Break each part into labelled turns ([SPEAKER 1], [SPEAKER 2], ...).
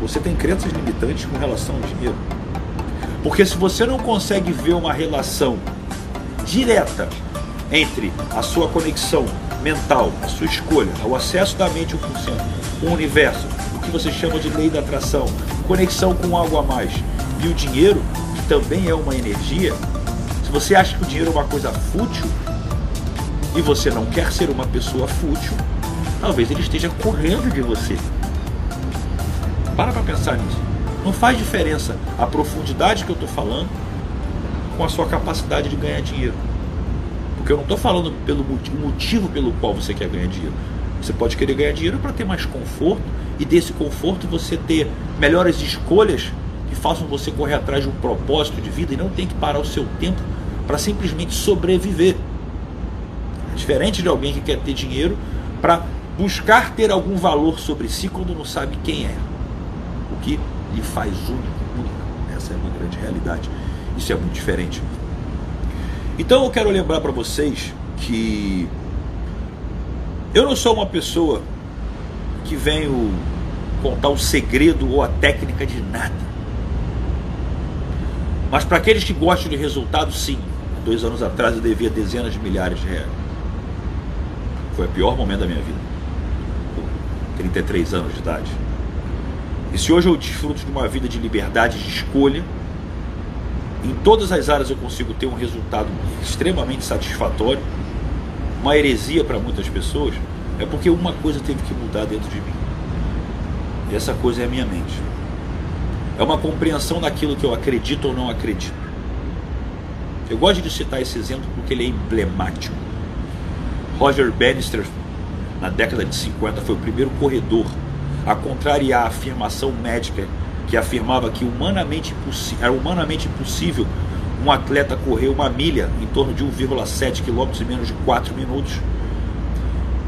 [SPEAKER 1] você tem crenças limitantes com relação ao dinheiro. Porque se você não consegue ver uma relação direta entre a sua conexão mental, a sua escolha, o acesso da mente ao consciente, o universo, o que você chama de lei da atração, conexão com algo a mais, e o dinheiro, que também é uma energia, se você acha que o dinheiro é uma coisa fútil e você não quer ser uma pessoa fútil, talvez ele esteja correndo de você. Para para pensar nisso. Não faz diferença a profundidade que eu estou falando com a sua capacidade de ganhar dinheiro. Porque eu não estou falando pelo motivo pelo qual você quer ganhar dinheiro. Você pode querer ganhar dinheiro para ter mais conforto e desse conforto você ter melhores escolhas que façam você correr atrás de um propósito de vida e não tem que parar o seu tempo para simplesmente sobreviver. É diferente de alguém que quer ter dinheiro para buscar ter algum valor sobre si quando não sabe quem é. O que lhe faz único, único. Essa é uma grande realidade. Isso é muito diferente. Então eu quero lembrar para vocês que eu não sou uma pessoa que venho contar o segredo ou a técnica de nada. Mas para aqueles que gostam de resultado, sim. Dois anos atrás eu devia dezenas de milhares de reais. Foi o pior momento da minha vida. Com 33 anos de idade. E se hoje eu desfruto de uma vida de liberdade de escolha, em todas as áreas eu consigo ter um resultado extremamente satisfatório, uma heresia para muitas pessoas, é porque uma coisa teve que mudar dentro de mim. E essa coisa é a minha mente. É uma compreensão daquilo que eu acredito ou não acredito. Eu gosto de citar esse exemplo porque ele é emblemático. Roger Bannister, na década de 50, foi o primeiro corredor a contrariar a afirmação médica que afirmava que humanamente era humanamente impossível um atleta correr uma milha em torno de 1,7 km em menos de 4 minutos.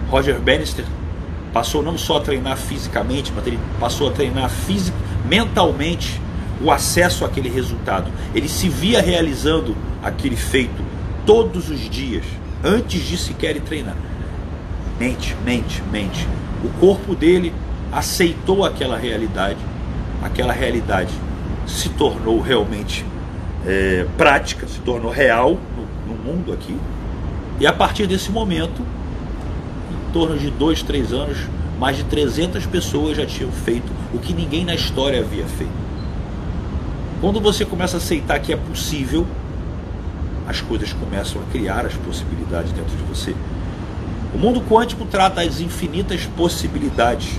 [SPEAKER 1] Roger Bannister passou não só a treinar fisicamente, mas ele passou a treinar fisic, mentalmente o acesso àquele resultado. Ele se via realizando aquele feito todos os dias, antes de sequer treinar. Mente, mente, mente. O corpo dele aceitou aquela realidade, aquela realidade se tornou realmente é, prática, se tornou real no, no mundo aqui. E a partir desse momento, em torno de dois, três anos, mais de 300 pessoas já tinham feito o que ninguém na história havia feito. Quando você começa a aceitar que é possível, as coisas começam a criar as possibilidades dentro de você. O mundo quântico trata as infinitas possibilidades.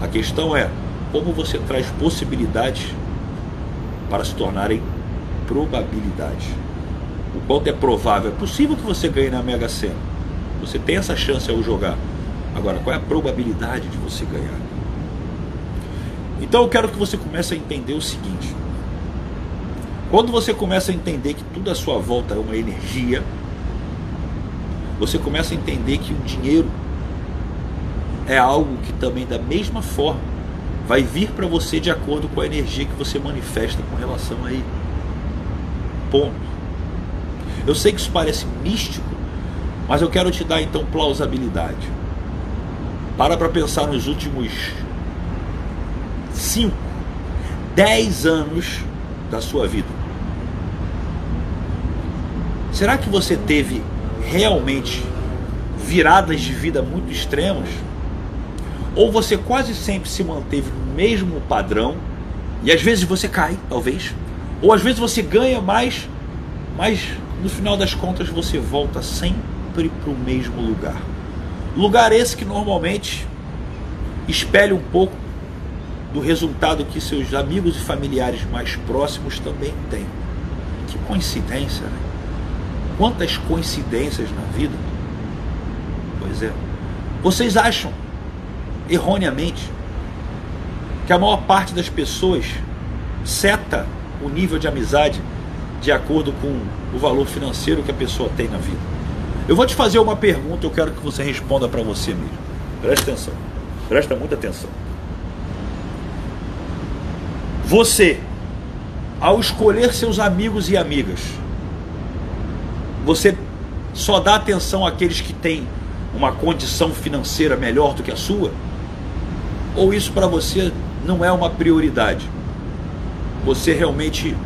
[SPEAKER 1] A questão é como você traz possibilidades para se tornarem probabilidades. O quanto é provável, é possível que você ganhe na Mega Sena. Você tem essa chance ao jogar. Agora, qual é a probabilidade de você ganhar? Então eu quero que você comece a entender o seguinte: quando você começa a entender que tudo à sua volta é uma energia, você começa a entender que o dinheiro é algo que também, da mesma forma, vai vir para você de acordo com a energia que você manifesta com relação a ele. Ponto. Eu sei que isso parece místico, mas eu quero te dar então plausibilidade. Para para pensar nos últimos 5, 10 anos da sua vida. Será que você teve realmente viradas de vida muito extremas? Ou você quase sempre se manteve no mesmo padrão e às vezes você cai, talvez, ou às vezes você ganha mais, mas no final das contas você volta sempre para o mesmo lugar. Lugar esse que normalmente espelha um pouco do resultado que seus amigos e familiares mais próximos também têm. Que coincidência, né? Quantas coincidências na vida? Pois é. Vocês acham, erroneamente, que a maior parte das pessoas seta o nível de amizade de acordo com o valor financeiro que a pessoa tem na vida? Eu vou te fazer uma pergunta, eu quero que você responda para você mesmo. Presta atenção. Presta muita atenção. Você, ao escolher seus amigos e amigas, você só dá atenção àqueles que têm uma condição financeira melhor do que a sua? Ou isso para você não é uma prioridade? Você realmente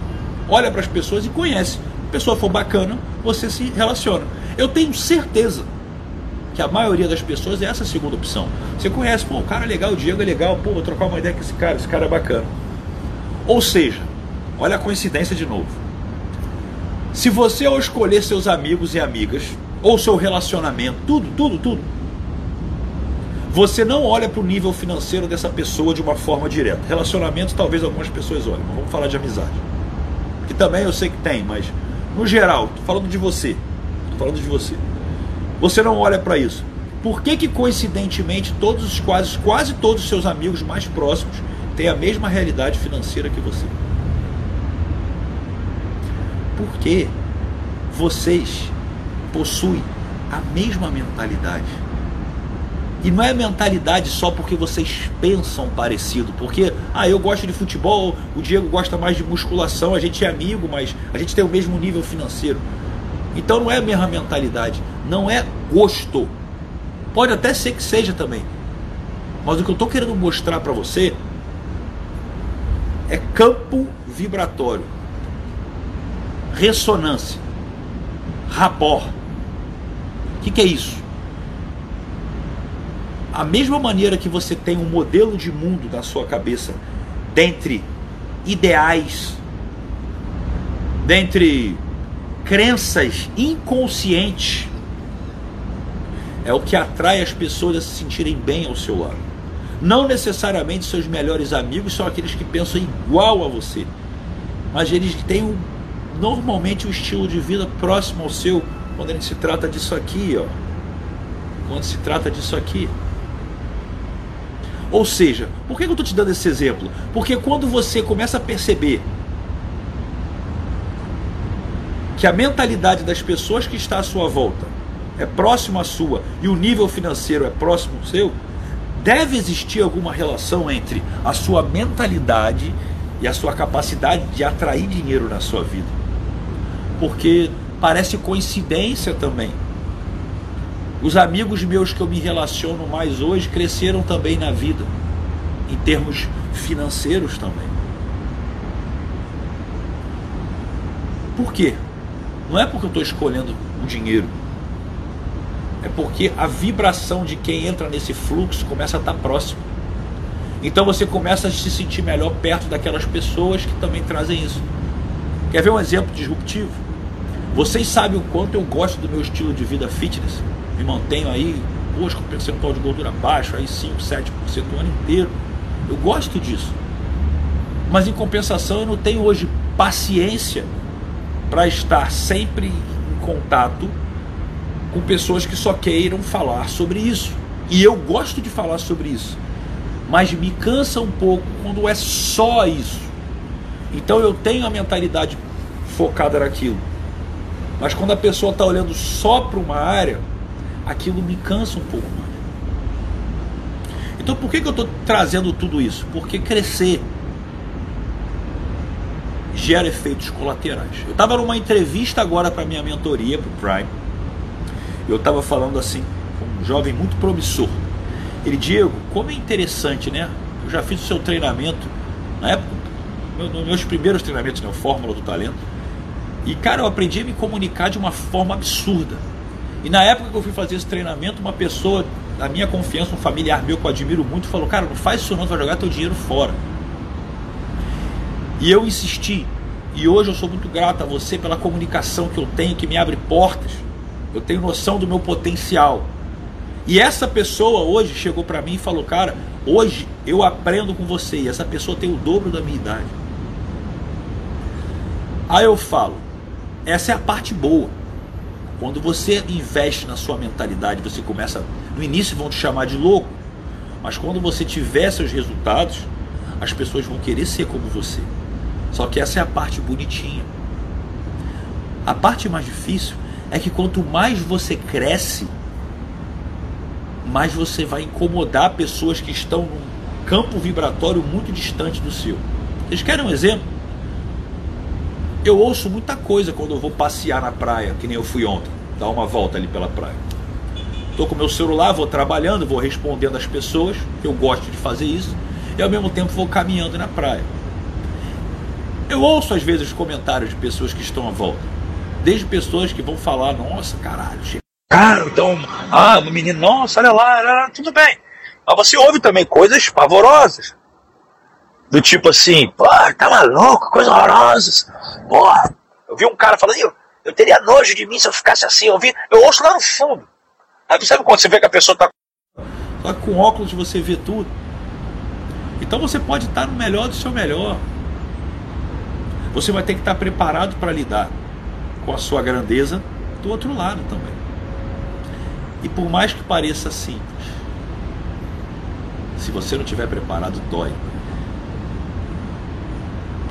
[SPEAKER 1] olha para as pessoas e conhece. Se a pessoa for bacana, você se relaciona. Eu tenho certeza que a maioria das pessoas é essa segunda opção. Você conhece, pô, o cara é legal, o Diego é legal, pô, vou trocar uma ideia com esse cara, esse cara é bacana. Ou seja, olha a coincidência de novo. Se você ao escolher seus amigos e amigas, ou seu relacionamento, tudo, tudo, tudo, você não olha para o nível financeiro dessa pessoa de uma forma direta. Relacionamento, talvez algumas pessoas olhem, mas vamos falar de amizade. Que também eu sei que tem, mas no geral, tô falando de você. Tô falando de você. Você não olha para isso. Por que, que coincidentemente todos os quase, quase todos os seus amigos mais próximos têm a mesma realidade financeira que você? Porque vocês possuem a mesma mentalidade. E não é mentalidade só porque vocês pensam parecido, porque ah, eu gosto de futebol, o Diego gosta mais de musculação, a gente é amigo, mas a gente tem o mesmo nível financeiro. Então não é a mesma mentalidade, não é gosto. Pode até ser que seja também. Mas o que eu estou querendo mostrar para você é campo vibratório, ressonância, rapport. O que, que é isso? A mesma maneira que você tem um modelo de mundo na sua cabeça, dentre ideais, dentre crenças inconscientes é o que atrai as pessoas a se sentirem bem ao seu lado. Não necessariamente seus melhores amigos são aqueles que pensam igual a você, mas eles têm normalmente um estilo de vida próximo ao seu quando se trata disso aqui, ó. Quando se trata disso aqui. Ou seja, por que eu estou te dando esse exemplo? Porque quando você começa a perceber que a mentalidade das pessoas que está à sua volta é próximo à sua e o nível financeiro é próximo ao seu, deve existir alguma relação entre a sua mentalidade e a sua capacidade de atrair dinheiro na sua vida. Porque parece coincidência também. Os amigos meus que eu me relaciono mais hoje cresceram também na vida, em termos financeiros também. Por quê? Não é porque eu estou escolhendo o dinheiro. É porque a vibração de quem entra nesse fluxo começa a estar próximo. Então você começa a se sentir melhor perto daquelas pessoas que também trazem isso. Quer ver um exemplo disruptivo? Vocês sabem o quanto eu gosto do meu estilo de vida fitness. Me mantenho aí, hoje com percentual de gordura baixo, aí 5, 7% o ano inteiro. Eu gosto disso. Mas em compensação eu não tenho hoje paciência para estar sempre em contato com pessoas que só queiram falar sobre isso. E eu gosto de falar sobre isso, mas me cansa um pouco quando é só isso. Então eu tenho a mentalidade focada naquilo. Mas quando a pessoa está olhando só para uma área, aquilo me cansa um pouco mais. Então por que, que eu estou trazendo tudo isso? Porque crescer gera efeitos colaterais. Eu estava numa entrevista agora para minha mentoria, para o Prime. Eu estava falando assim, com um jovem muito promissor. Ele, Diego, como é interessante, né? Eu já fiz o seu treinamento, na época, meus primeiros treinamentos, né? Fórmula do Talento. E, cara, eu aprendi a me comunicar de uma forma absurda. E na época que eu fui fazer esse treinamento, uma pessoa da minha confiança, um familiar meu que eu admiro muito, falou: Cara, não faz isso não, tu vai jogar teu dinheiro fora. E eu insisti. E hoje eu sou muito grato a você pela comunicação que eu tenho, que me abre portas. Eu tenho noção do meu potencial. E essa pessoa hoje chegou para mim e falou: Cara, hoje eu aprendo com você. E essa pessoa tem o dobro da minha idade. Aí eu falo: Essa é a parte boa. Quando você investe na sua mentalidade, você começa. No início vão te chamar de louco. Mas quando você tiver seus resultados, as pessoas vão querer ser como você. Só que essa é a parte bonitinha. A parte mais difícil é que quanto mais você cresce, mais você vai incomodar pessoas que estão num campo vibratório muito distante do seu. Vocês querem um exemplo? Eu ouço muita coisa quando eu vou passear na praia, que nem eu fui ontem, dar uma volta ali pela praia. Estou com meu celular, vou trabalhando, vou respondendo às pessoas, eu gosto de fazer isso, e ao mesmo tempo vou caminhando na praia. Eu ouço às vezes comentários de pessoas que estão à volta, desde pessoas que vão falar: Nossa, caralho, cara, então, ah, menino, nossa, olha lá, tudo bem. Mas você ouve também coisas pavorosas. Do tipo assim, pô, tá maluco, coisa horrorosa. Porra, eu vi um cara falando, eu, teria nojo de mim se eu ficasse assim. Eu, vi, eu ouço lá no fundo. Aí tu sabe quando você vê que a pessoa tá. Só que com óculos você vê tudo. Então você pode estar no melhor do seu melhor. Você vai ter que estar preparado para lidar com a sua grandeza do outro lado também. E por mais que pareça simples, se você não estiver preparado, dói.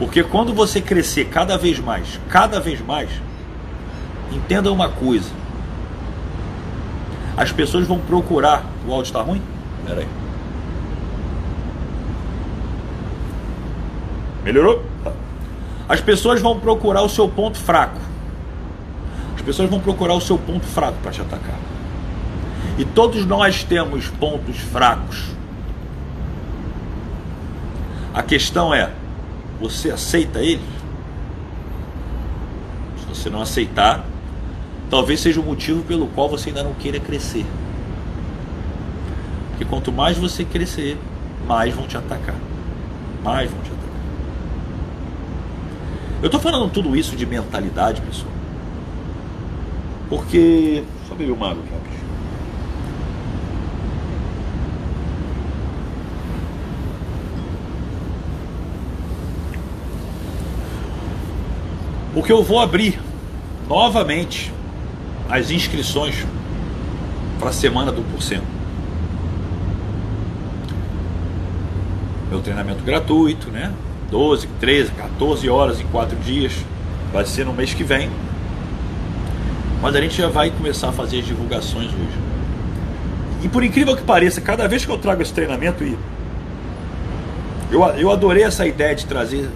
[SPEAKER 1] Porque quando você crescer cada vez mais, cada vez mais, entenda uma coisa. As pessoas vão procurar. O áudio está ruim? Pera aí. Melhorou? Tá. As pessoas vão procurar o seu ponto fraco. As pessoas vão procurar o seu ponto fraco para te atacar. E todos nós temos pontos fracos. A questão é: você aceita eles? Se você não aceitar, talvez seja o motivo pelo qual você ainda não queira crescer. Porque quanto mais você crescer, mais vão te atacar. Mais vão te atacar. Eu estou falando tudo isso de mentalidade, pessoal. Porque. Só beber uma água aqui, Porque eu vou abrir novamente as inscrições para a semana do porcento. Meu treinamento gratuito, né? 12, 13, 14 horas em 4 dias. Vai ser no mês que vem. Mas a gente já vai começar a fazer as divulgações hoje. E por incrível que pareça, cada vez que eu trago esse treinamento, e eu, eu adorei essa ideia de trazer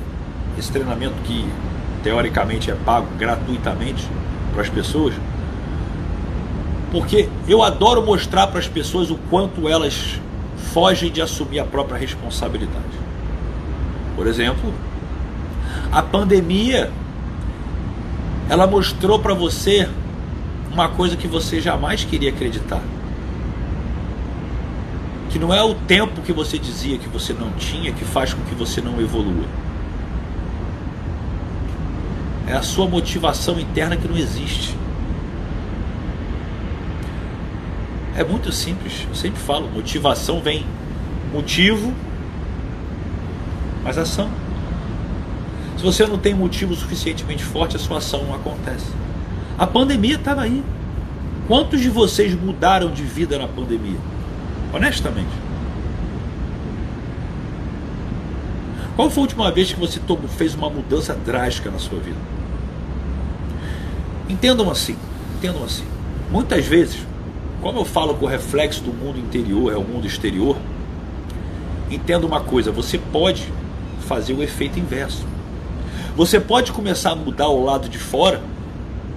[SPEAKER 1] esse treinamento que teoricamente é pago gratuitamente para as pessoas, porque eu adoro mostrar para as pessoas o quanto elas fogem de assumir a própria responsabilidade. Por exemplo, a pandemia ela mostrou para você uma coisa que você jamais queria acreditar. Que não é o tempo que você dizia que você não tinha que faz com que você não evolua é a sua motivação interna que não existe. É muito simples, eu sempre falo, motivação vem motivo, mas ação. Se você não tem motivo suficientemente forte, a sua ação não acontece. A pandemia estava aí. Quantos de vocês mudaram de vida na pandemia? Honestamente. Qual foi a última vez que você fez uma mudança drástica na sua vida? Entendam assim, entendam assim. Muitas vezes, como eu falo que o reflexo do mundo interior é o mundo exterior, entenda uma coisa, você pode fazer o efeito inverso. Você pode começar a mudar o lado de fora,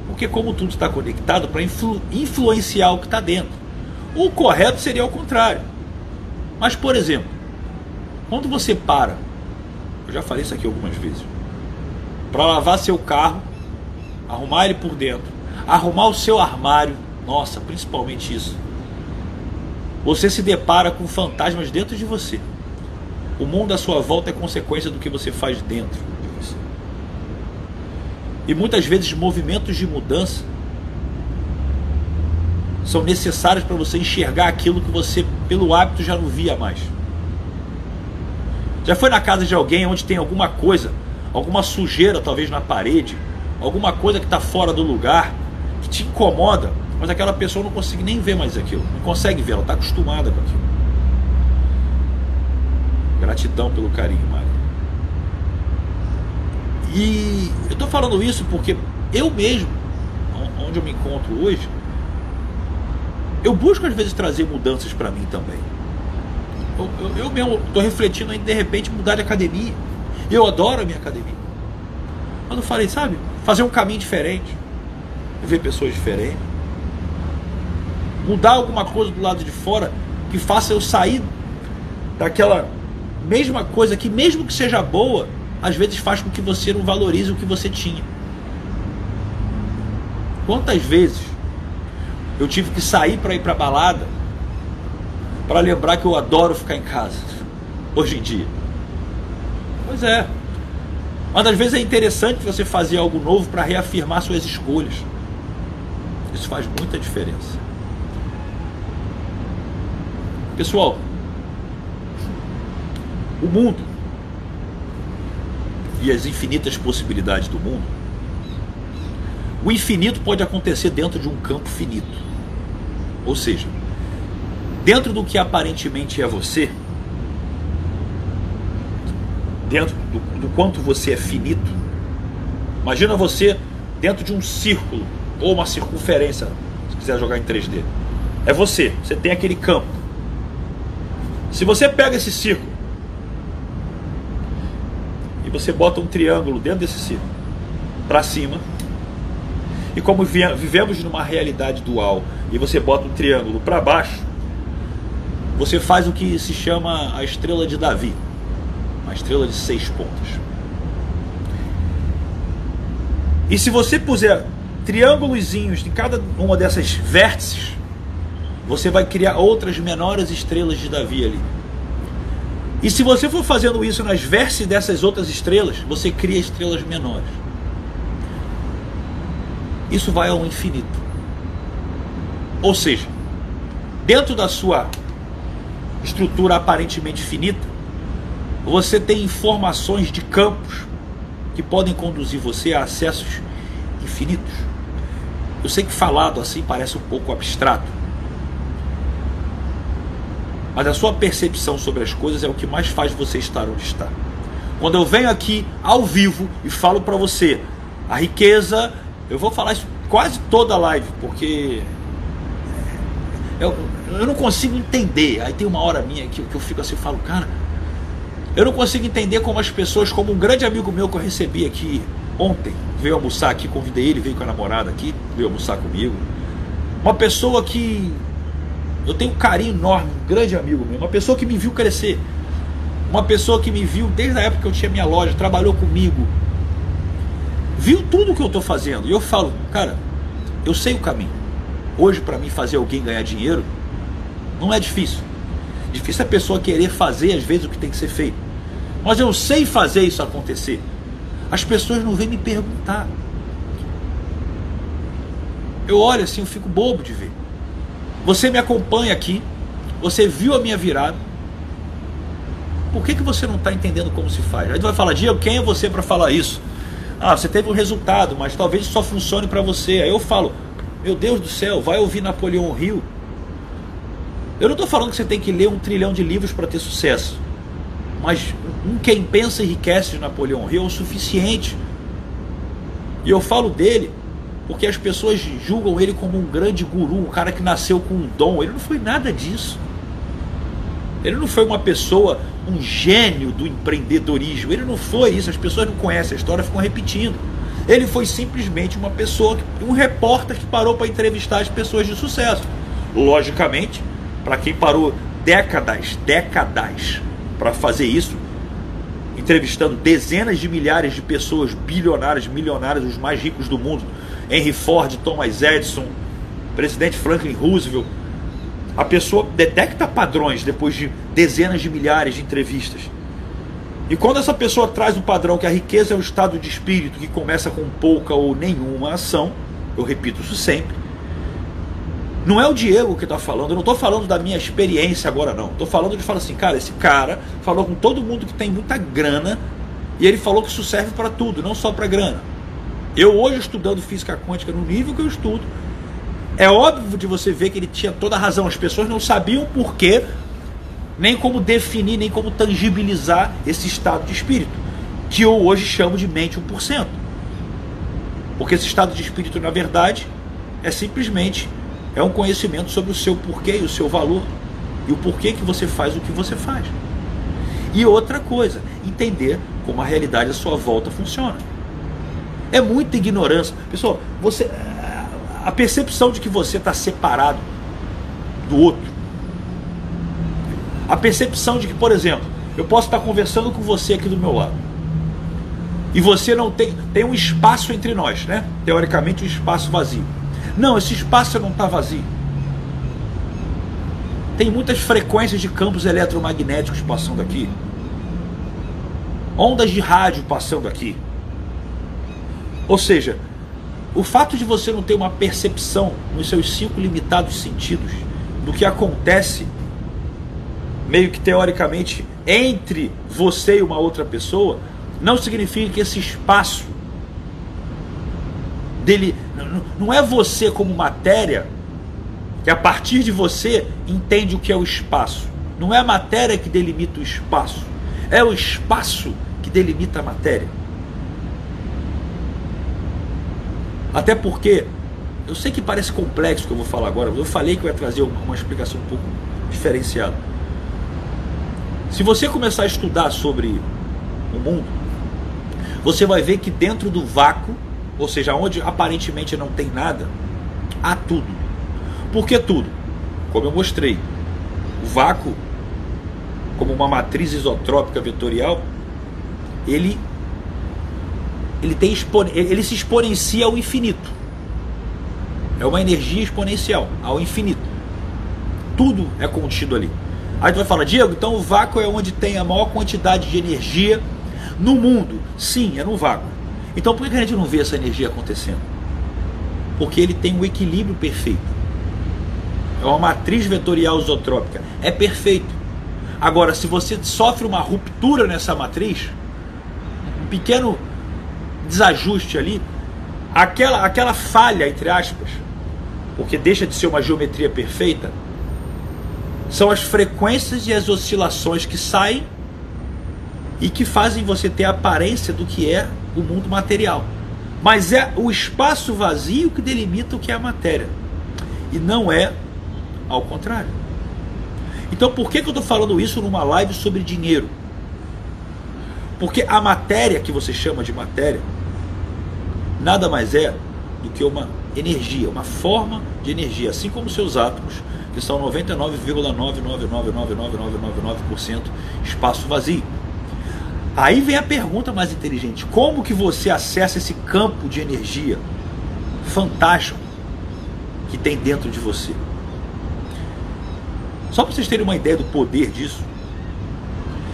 [SPEAKER 1] porque como tudo está conectado para influ influenciar o que está dentro. O correto seria o contrário. Mas, por exemplo, quando você para, eu já falei isso aqui algumas vezes, para lavar seu carro, arrumar ele por dentro, arrumar o seu armário, nossa, principalmente isso. Você se depara com fantasmas dentro de você. O mundo à sua volta é consequência do que você faz dentro de você. E muitas vezes movimentos de mudança são necessários para você enxergar aquilo que você, pelo hábito, já não via mais. Já foi na casa de alguém onde tem alguma coisa, alguma sujeira talvez na parede, alguma coisa que está fora do lugar, que te incomoda, mas aquela pessoa não consegue nem ver mais aquilo, não consegue ver, ela está acostumada com aquilo. Gratidão pelo carinho, Mari. E eu estou falando isso porque eu mesmo, onde eu me encontro hoje, eu busco às vezes trazer mudanças para mim também. Eu, eu, eu mesmo estou refletindo em de repente mudar de academia. Eu adoro a minha academia. Mas eu falei, sabe, fazer um caminho diferente, ver pessoas diferentes, mudar alguma coisa do lado de fora que faça eu sair daquela mesma coisa que, mesmo que seja boa, às vezes faz com que você não valorize o que você tinha. Quantas vezes eu tive que sair para ir para balada para lembrar que eu adoro ficar em casa hoje em dia? Pois é. Mas às vezes é interessante você fazer algo novo para reafirmar suas escolhas. Isso faz muita diferença. Pessoal, o mundo e as infinitas possibilidades do mundo, o infinito pode acontecer dentro de um campo finito. Ou seja, dentro do que aparentemente é você, dentro do, do quanto você é finito, imagina você dentro de um círculo ou uma circunferência, se quiser jogar em 3D. É você, você tem aquele campo. Se você pega esse círculo e você bota um triângulo dentro desse círculo para cima, e como vivemos numa realidade dual e você bota um triângulo para baixo, você faz o que se chama a estrela de Davi, uma estrela de seis pontas. E se você puser triângulozinhos de cada uma dessas vértices, você vai criar outras menores estrelas de Davi ali. E se você for fazendo isso nas vértices dessas outras estrelas, você cria estrelas menores. Isso vai ao infinito. Ou seja, dentro da sua estrutura aparentemente finita, você tem informações de campos que podem conduzir você a acessos infinitos. Eu sei que falado assim parece um pouco abstrato, mas a sua percepção sobre as coisas é o que mais faz você estar onde está. Quando eu venho aqui ao vivo e falo para você a riqueza, eu vou falar isso quase toda a live, porque eu, eu não consigo entender. Aí tem uma hora minha que, que eu fico assim, eu falo, cara, eu não consigo entender como as pessoas, como um grande amigo meu que eu recebi aqui ontem, veio almoçar aqui, convidei ele, veio com a namorada aqui, veio almoçar comigo. Uma pessoa que eu tenho um carinho enorme, um grande amigo meu, uma pessoa que me viu crescer. Uma pessoa que me viu desde a época que eu tinha minha loja, trabalhou comigo. Viu tudo que eu estou fazendo. E eu falo, cara, eu sei o caminho. Hoje, para mim, fazer alguém ganhar dinheiro não é difícil. Difícil é a pessoa querer fazer, às vezes, o que tem que ser feito. Mas eu sei fazer isso acontecer. As pessoas não vêm me perguntar. Eu olho assim, eu fico bobo de ver. Você me acompanha aqui, você viu a minha virada. Por que, que você não está entendendo como se faz? Aí tu vai falar, Diego, quem é você para falar isso? Ah, você teve um resultado, mas talvez só funcione para você. Aí eu falo, meu Deus do céu, vai ouvir Napoleão Rio. Eu não estou falando que você tem que ler um trilhão de livros para ter sucesso. Mas um quem pensa enriquece de Napoleão Hill é o suficiente. E eu falo dele porque as pessoas julgam ele como um grande guru, um cara que nasceu com um dom. Ele não foi nada disso. Ele não foi uma pessoa, um gênio do empreendedorismo. Ele não foi isso. As pessoas não conhecem a história, ficam repetindo. Ele foi simplesmente uma pessoa, um repórter que parou para entrevistar as pessoas de sucesso. Logicamente, para quem parou décadas, décadas para fazer isso, entrevistando dezenas de milhares de pessoas, bilionários, milionários, os mais ricos do mundo, Henry Ford, Thomas Edison, presidente Franklin Roosevelt. A pessoa detecta padrões depois de dezenas de milhares de entrevistas. E quando essa pessoa traz o padrão que a riqueza é o estado de espírito que começa com pouca ou nenhuma ação, eu repito isso sempre, não é o Diego que está falando, eu não estou falando da minha experiência agora, não. Estou falando de falar assim, cara, esse cara falou com todo mundo que tem muita grana e ele falou que isso serve para tudo, não só para grana. Eu hoje estudando física quântica no nível que eu estudo, é óbvio de você ver que ele tinha toda a razão. As pessoas não sabiam por quê, nem como definir, nem como tangibilizar esse estado de espírito, que eu hoje chamo de mente 1%. Porque esse estado de espírito, na verdade, é simplesmente é um conhecimento sobre o seu porquê e o seu valor e o porquê que você faz o que você faz. E outra coisa, entender como a realidade à sua volta funciona. É muita ignorância. Pessoal, você a percepção de que você está separado do outro. A percepção de que, por exemplo, eu posso estar conversando com você aqui do meu lado. E você não tem. Tem um espaço entre nós, né? Teoricamente, um espaço vazio. Não, esse espaço não está vazio. Tem muitas frequências de campos eletromagnéticos passando aqui. Ondas de rádio passando aqui. Ou seja, o fato de você não ter uma percepção nos seus cinco limitados sentidos do que acontece, meio que teoricamente, entre você e uma outra pessoa, não significa que esse espaço dele não é você como matéria que a partir de você entende o que é o espaço. Não é a matéria que delimita o espaço, é o espaço que delimita a matéria. Até porque eu sei que parece complexo o que eu vou falar agora, eu falei que eu ia trazer uma, uma explicação um pouco diferenciada. Se você começar a estudar sobre o mundo, você vai ver que dentro do vácuo ou seja, onde aparentemente não tem nada, há tudo. Por que tudo? Como eu mostrei, o vácuo, como uma matriz isotrópica vetorial, ele ele tem ele se exponencia ao infinito. É uma energia exponencial ao infinito. Tudo é contido ali. Aí tu vai falar, Diego, então o vácuo é onde tem a maior quantidade de energia no mundo. Sim, é no vácuo. Então por que a gente não vê essa energia acontecendo? Porque ele tem um equilíbrio perfeito. É uma matriz vetorial isotrópica. É perfeito. Agora, se você sofre uma ruptura nessa matriz, um pequeno desajuste ali, aquela, aquela falha, entre aspas, porque deixa de ser uma geometria perfeita, são as frequências e as oscilações que saem e que fazem você ter a aparência do que é o mundo material. Mas é o espaço vazio que delimita o que é a matéria. E não é ao contrário. Então por que, que eu estou falando isso numa live sobre dinheiro? Porque a matéria que você chama de matéria nada mais é do que uma energia, uma forma de energia, assim como seus átomos, que são 99,9999999% espaço vazio. Aí vem a pergunta mais inteligente: como que você acessa esse campo de energia fantástico que tem dentro de você? Só para vocês terem uma ideia do poder disso,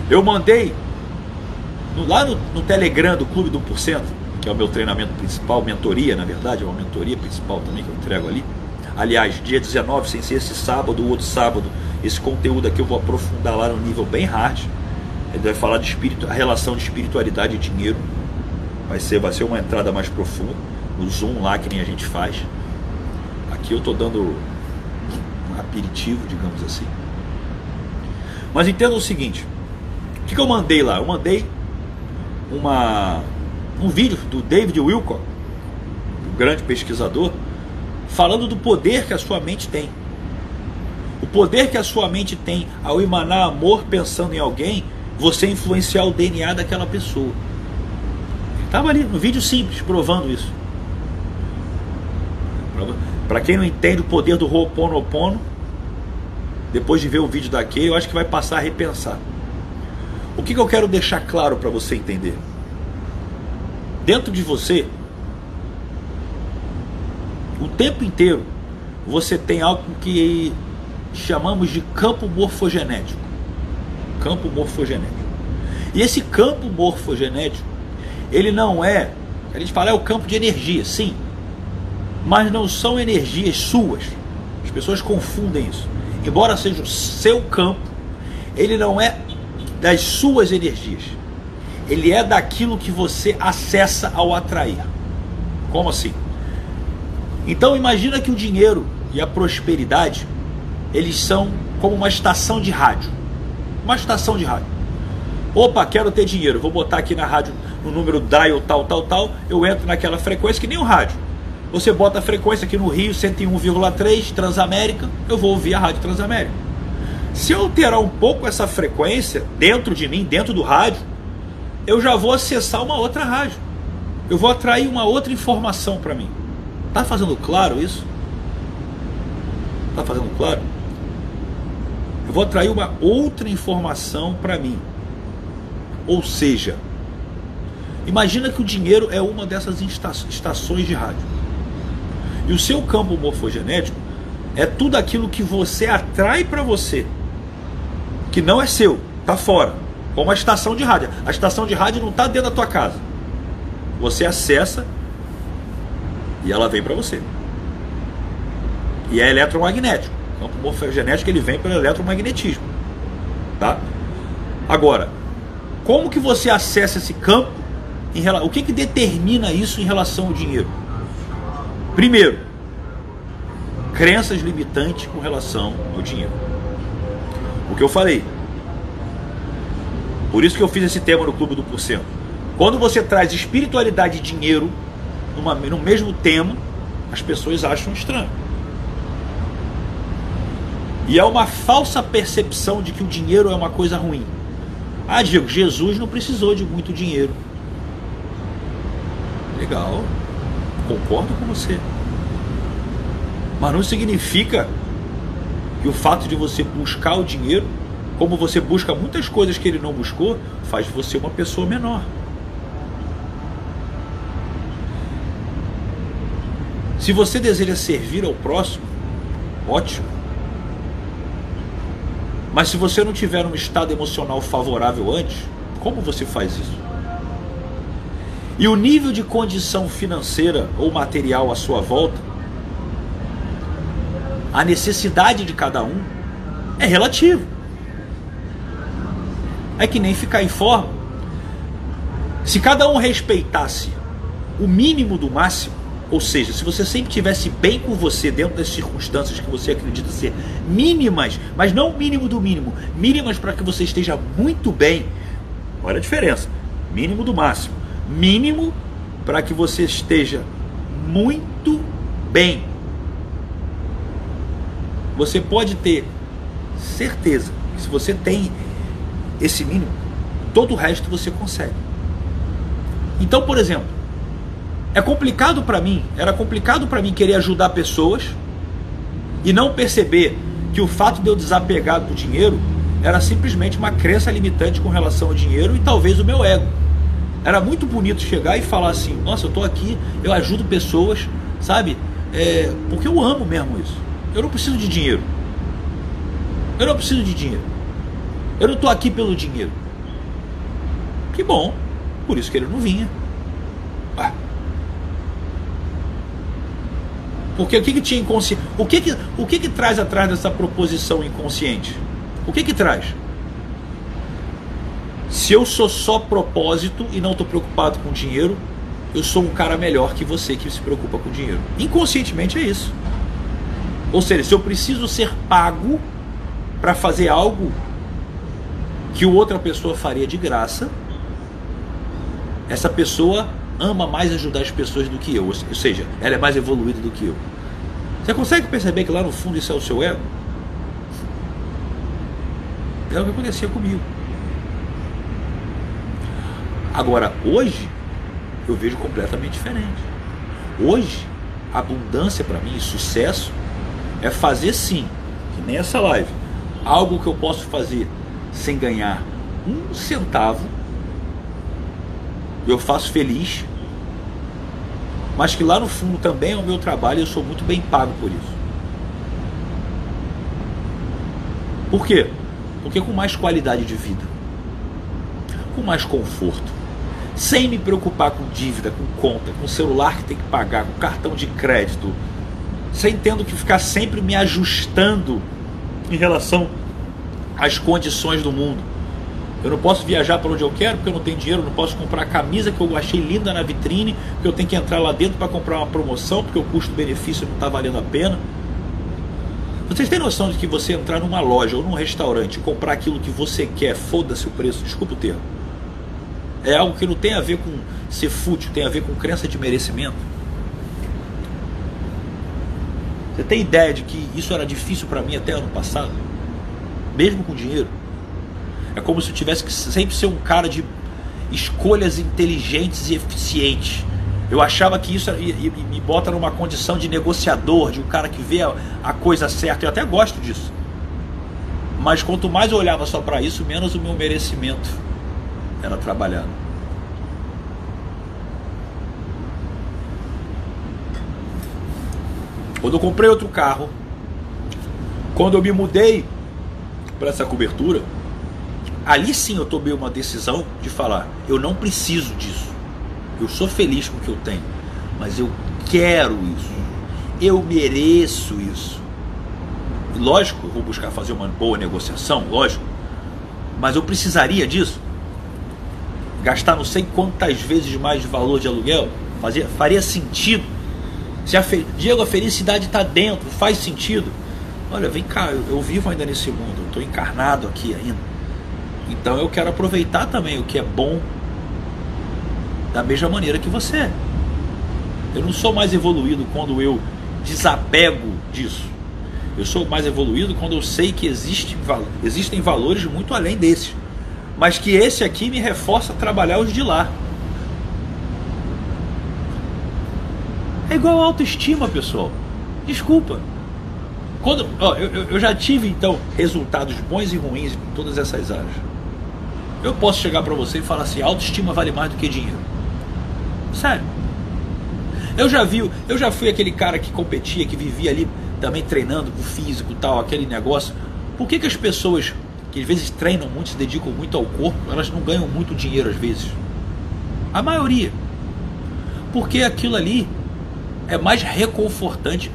[SPEAKER 1] eu mandei no, lá no, no, Telegram do Clube do 1%, que é o meu treinamento principal, mentoria, na verdade, é uma mentoria principal também que eu entrego ali. Aliás, dia 19, sem ser esse sábado, o outro sábado, esse conteúdo aqui eu vou aprofundar lá no nível bem hard ele vai falar de espírito, a relação de espiritualidade e dinheiro. Vai ser, vai ser uma entrada mais profunda. No Zoom lá que nem a gente faz. Aqui eu estou dando um aperitivo, digamos assim. Mas entenda o seguinte: o que, que eu mandei lá? Eu mandei uma, um vídeo do David Wilcock, um grande pesquisador, falando do poder que a sua mente tem. O poder que a sua mente tem ao emanar amor pensando em alguém você influenciar o DNA daquela pessoa. Estava ali no vídeo simples provando isso. Para quem não entende o poder do Ho'oponopono, depois de ver o vídeo daquele, eu acho que vai passar a repensar. O que, que eu quero deixar claro para você entender? Dentro de você, o tempo inteiro, você tem algo que chamamos de campo morfogenético campo morfogenético. E esse campo morfogenético, ele não é, a gente fala é o campo de energia, sim, mas não são energias suas. As pessoas confundem isso. Embora seja o seu campo, ele não é das suas energias. Ele é daquilo que você acessa ao atrair. Como assim? Então imagina que o dinheiro e a prosperidade, eles são como uma estação de rádio uma estação de rádio. Opa, quero ter dinheiro, vou botar aqui na rádio no número dial tal, tal, tal, eu entro naquela frequência que nem o rádio. Você bota a frequência aqui no Rio, 101,3, Transamérica, eu vou ouvir a Rádio Transamérica. Se eu alterar um pouco essa frequência dentro de mim, dentro do rádio, eu já vou acessar uma outra rádio. Eu vou atrair uma outra informação para mim. Tá fazendo claro isso? Tá fazendo claro? Vou atrair uma outra informação para mim. Ou seja, imagina que o dinheiro é uma dessas estações de rádio. E o seu campo morfogenético é tudo aquilo que você atrai para você, que não é seu, tá fora. Como a estação de rádio. A estação de rádio não está dentro da tua casa. Você acessa e ela vem para você. E é eletromagnético. Campo morfogenético ele vem pelo eletromagnetismo. Tá? Agora, como que você acessa esse campo? Em, o que, que determina isso em relação ao dinheiro? Primeiro, crenças limitantes com relação ao dinheiro. O que eu falei. Por isso que eu fiz esse tema no Clube do Porcento. Quando você traz espiritualidade e dinheiro numa, no mesmo tema, as pessoas acham estranho. E é uma falsa percepção de que o dinheiro é uma coisa ruim. Ah, Diego, Jesus não precisou de muito dinheiro. Legal, concordo com você. Mas não significa que o fato de você buscar o dinheiro, como você busca muitas coisas que ele não buscou, faz você uma pessoa menor. Se você deseja servir ao próximo, ótimo. Mas se você não tiver um estado emocional favorável antes, como você faz isso? E o nível de condição financeira ou material à sua volta, a necessidade de cada um, é relativo. É que nem ficar em forma. Se cada um respeitasse o mínimo do máximo, ou seja, se você sempre tivesse bem com você dentro das circunstâncias que você acredita ser mínimas, mas não o mínimo do mínimo, mínimas para que você esteja muito bem. Olha a diferença. Mínimo do máximo. Mínimo para que você esteja muito bem. Você pode ter certeza que se você tem esse mínimo, todo o resto você consegue. Então, por exemplo, é complicado para mim, era complicado para mim querer ajudar pessoas e não perceber que o fato de eu desapegar do dinheiro era simplesmente uma crença limitante com relação ao dinheiro e talvez o meu ego. Era muito bonito chegar e falar assim: Nossa, eu estou aqui, eu ajudo pessoas, sabe? É, porque eu amo mesmo isso. Eu não preciso de dinheiro. Eu não preciso de dinheiro. Eu não estou aqui pelo dinheiro. Que bom, por isso que ele não vinha. Porque o que, que tinha inconsciente? O que que, o que que traz atrás dessa proposição inconsciente? O que que traz? Se eu sou só propósito e não estou preocupado com dinheiro, eu sou um cara melhor que você que se preocupa com dinheiro. Inconscientemente é isso. Ou seja, se eu preciso ser pago para fazer algo que outra pessoa faria de graça, essa pessoa ama mais ajudar as pessoas do que eu, ou seja, ela é mais evoluída do que eu. Você consegue perceber que lá no fundo isso é o seu ego? É o que acontecia comigo. Agora, hoje, eu vejo completamente diferente. Hoje, abundância para mim, sucesso, é fazer sim, que nem essa live, algo que eu posso fazer sem ganhar um centavo eu faço feliz, mas que lá no fundo também é o meu trabalho e eu sou muito bem pago por isso. Por quê? Porque com mais qualidade de vida, com mais conforto, sem me preocupar com dívida, com conta, com celular que tem que pagar, com cartão de crédito, sem tendo que ficar sempre me ajustando em relação às condições do mundo eu não posso viajar para onde eu quero porque eu não tenho dinheiro, não posso comprar a camisa que eu achei linda na vitrine, porque eu tenho que entrar lá dentro para comprar uma promoção, porque o custo-benefício não está valendo a pena. Vocês têm noção de que você entrar numa loja ou num restaurante e comprar aquilo que você quer, foda-se o preço, desculpa o termo. É algo que não tem a ver com ser fútil, tem a ver com crença de merecimento. Você tem ideia de que isso era difícil para mim até ano passado? Mesmo com dinheiro? É como se eu tivesse que sempre ser um cara de escolhas inteligentes e eficientes. Eu achava que isso me bota numa condição de negociador, de um cara que vê a, coisa certa. Eu até gosto disso. Mas quanto mais eu olhava só para isso, menos o meu merecimento era trabalhado. Quando eu comprei outro carro, quando eu me mudei para essa cobertura, ali sim eu tomei uma decisão de falar: eu não preciso disso. Eu sou feliz com o que eu tenho, mas eu quero isso. Eu mereço isso. Lógico, eu vou buscar fazer uma boa negociação, lógico. Mas eu precisaria disso. Gastar não sei quantas vezes mais de valor de aluguel fazia, faria sentido. Se a. Diego, a felicidade está dentro, faz sentido. Olha, vem cá, eu, eu vivo ainda nesse mundo, eu estou encarnado aqui ainda. Então eu quero aproveitar também o que é bom da mesma maneira que você. Eu não sou mais evoluído quando eu desapego disso. Eu sou mais evoluído quando eu sei que existe, existem valores muito além desses. Mas que esse aqui me reforça a trabalhar os de lá. É igual autoestima, pessoal. Desculpa. Quando, ó, eu, eu já tive então resultados bons e ruins em todas essas áreas. Eu posso chegar para você e falar assim: autoestima vale mais do que dinheiro. Sério. Eu já vi, eu já fui aquele cara que competia, que vivia ali também treinando com físico tal, aquele negócio. Por que, que as pessoas que às vezes treinam muito, se dedicam muito ao corpo, elas não ganham muito dinheiro às vezes? A maioria. Porque aquilo ali é mais reconfortante,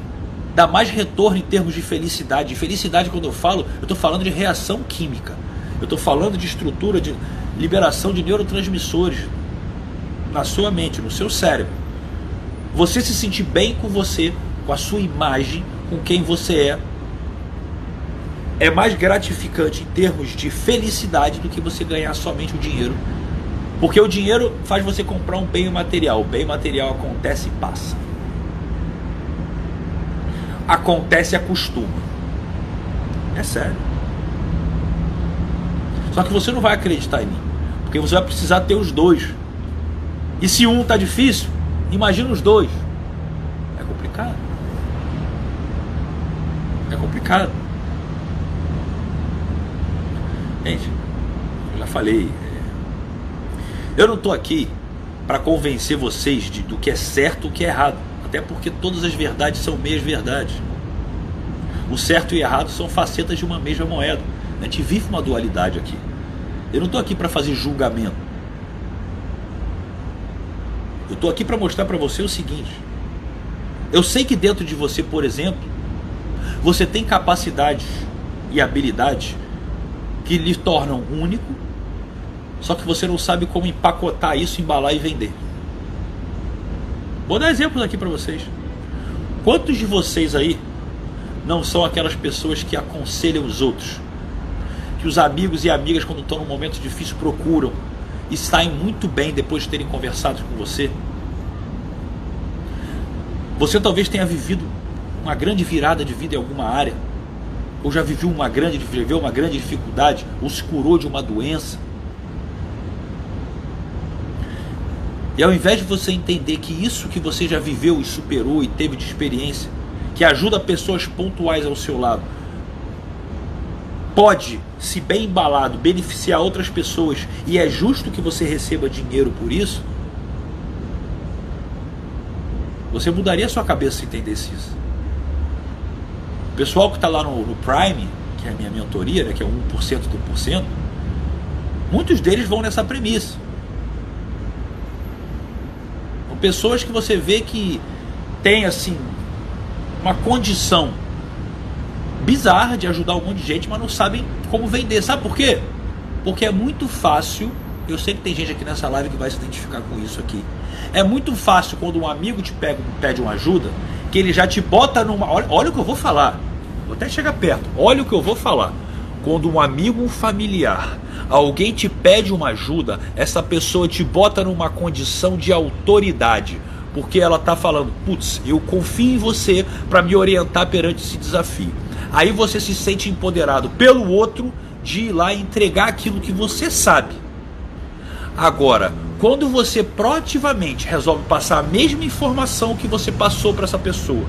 [SPEAKER 1] dá mais retorno em termos de felicidade. Felicidade, quando eu falo, eu estou falando de reação química. Eu estou falando de estrutura de liberação de neurotransmissores na sua mente, no seu cérebro. Você se sentir bem com você, com a sua imagem, com quem você é, é mais gratificante em termos de felicidade do que você ganhar somente o dinheiro. Porque o dinheiro faz você comprar um bem material. O bem material acontece e passa. Acontece e acostuma. É sério. Só que você não vai acreditar em mim. Porque você vai precisar ter os dois. E se um está difícil, imagina os dois. É complicado. É complicado. Gente, eu já falei. É, eu não estou aqui para convencer vocês de, do que é certo e o que é errado. Até porque todas as verdades são meias verdades. O certo e o errado são facetas de uma mesma moeda. A gente vive uma dualidade aqui. Eu não estou aqui para fazer julgamento. Eu estou aqui para mostrar para você o seguinte. Eu sei que dentro de você, por exemplo, você tem capacidades e habilidades que lhe tornam único, só que você não sabe como empacotar isso, embalar e vender. Vou dar exemplos aqui para vocês. Quantos de vocês aí não são aquelas pessoas que aconselham os outros? Que os amigos e amigas, quando estão num momento difícil, procuram e saem muito bem depois de terem conversado com você? Você talvez tenha vivido uma grande virada de vida em alguma área, ou já viveu uma grande, viveu uma grande dificuldade, ou se curou de uma doença. E ao invés de você entender que isso que você já viveu e superou e teve de experiência, que ajuda pessoas pontuais ao seu lado, pode, se bem embalado, beneficiar outras pessoas e é justo que você receba dinheiro por isso, você mudaria sua cabeça se entendesse isso. O pessoal que está lá no, no, Prime, que é a minha mentoria, né, que é 1% do 1%, muitos deles vão nessa premissa. São pessoas que você vê que tem assim uma condição bizarra de ajudar um monte de gente, mas não sabem como vender. Sabe por quê? Porque é muito fácil. Eu sei que tem gente aqui nessa live que vai se identificar com isso aqui. É muito fácil quando um amigo te pega, pede uma ajuda, que ele já te bota numa. Olha, olha o que eu vou falar. Vou até chegar perto. Olha o que eu vou falar. Quando um amigo, um familiar, alguém te pede uma ajuda, essa pessoa te bota numa condição de autoridade. Porque ela está falando, putz, eu confio em você para me orientar perante esse desafio. Aí você se sente empoderado pelo outro de ir lá entregar aquilo que você sabe. Agora, quando você proativamente resolve passar a mesma informação que você passou para essa pessoa,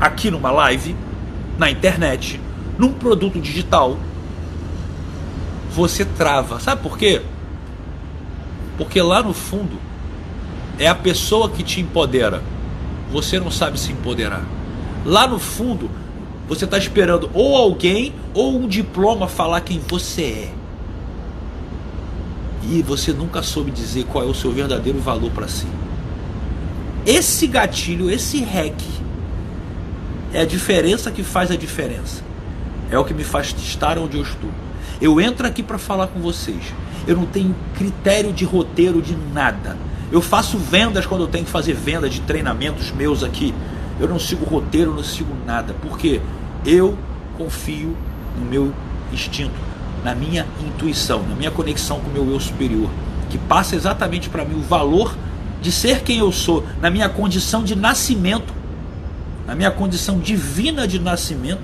[SPEAKER 1] aqui numa live, na internet, num produto digital, você trava. Sabe por quê? Porque lá no fundo é a pessoa que te empodera. Você não sabe se empoderar. Lá no fundo, você está esperando ou alguém ou um diploma falar quem você é. E você nunca soube dizer qual é o seu verdadeiro valor para si. Esse gatilho, esse hack, é a diferença que faz a diferença. É o que me faz estar onde eu estou. Eu entro aqui para falar com vocês. Eu não tenho critério de roteiro de nada. Eu faço vendas quando eu tenho que fazer venda de treinamentos meus aqui. Eu não sigo roteiro, não sigo nada. Porque eu confio no meu instinto, na minha intuição, na minha conexão com o meu eu superior, que passa exatamente para mim o valor de ser quem eu sou, na minha condição de nascimento, na minha condição divina de nascimento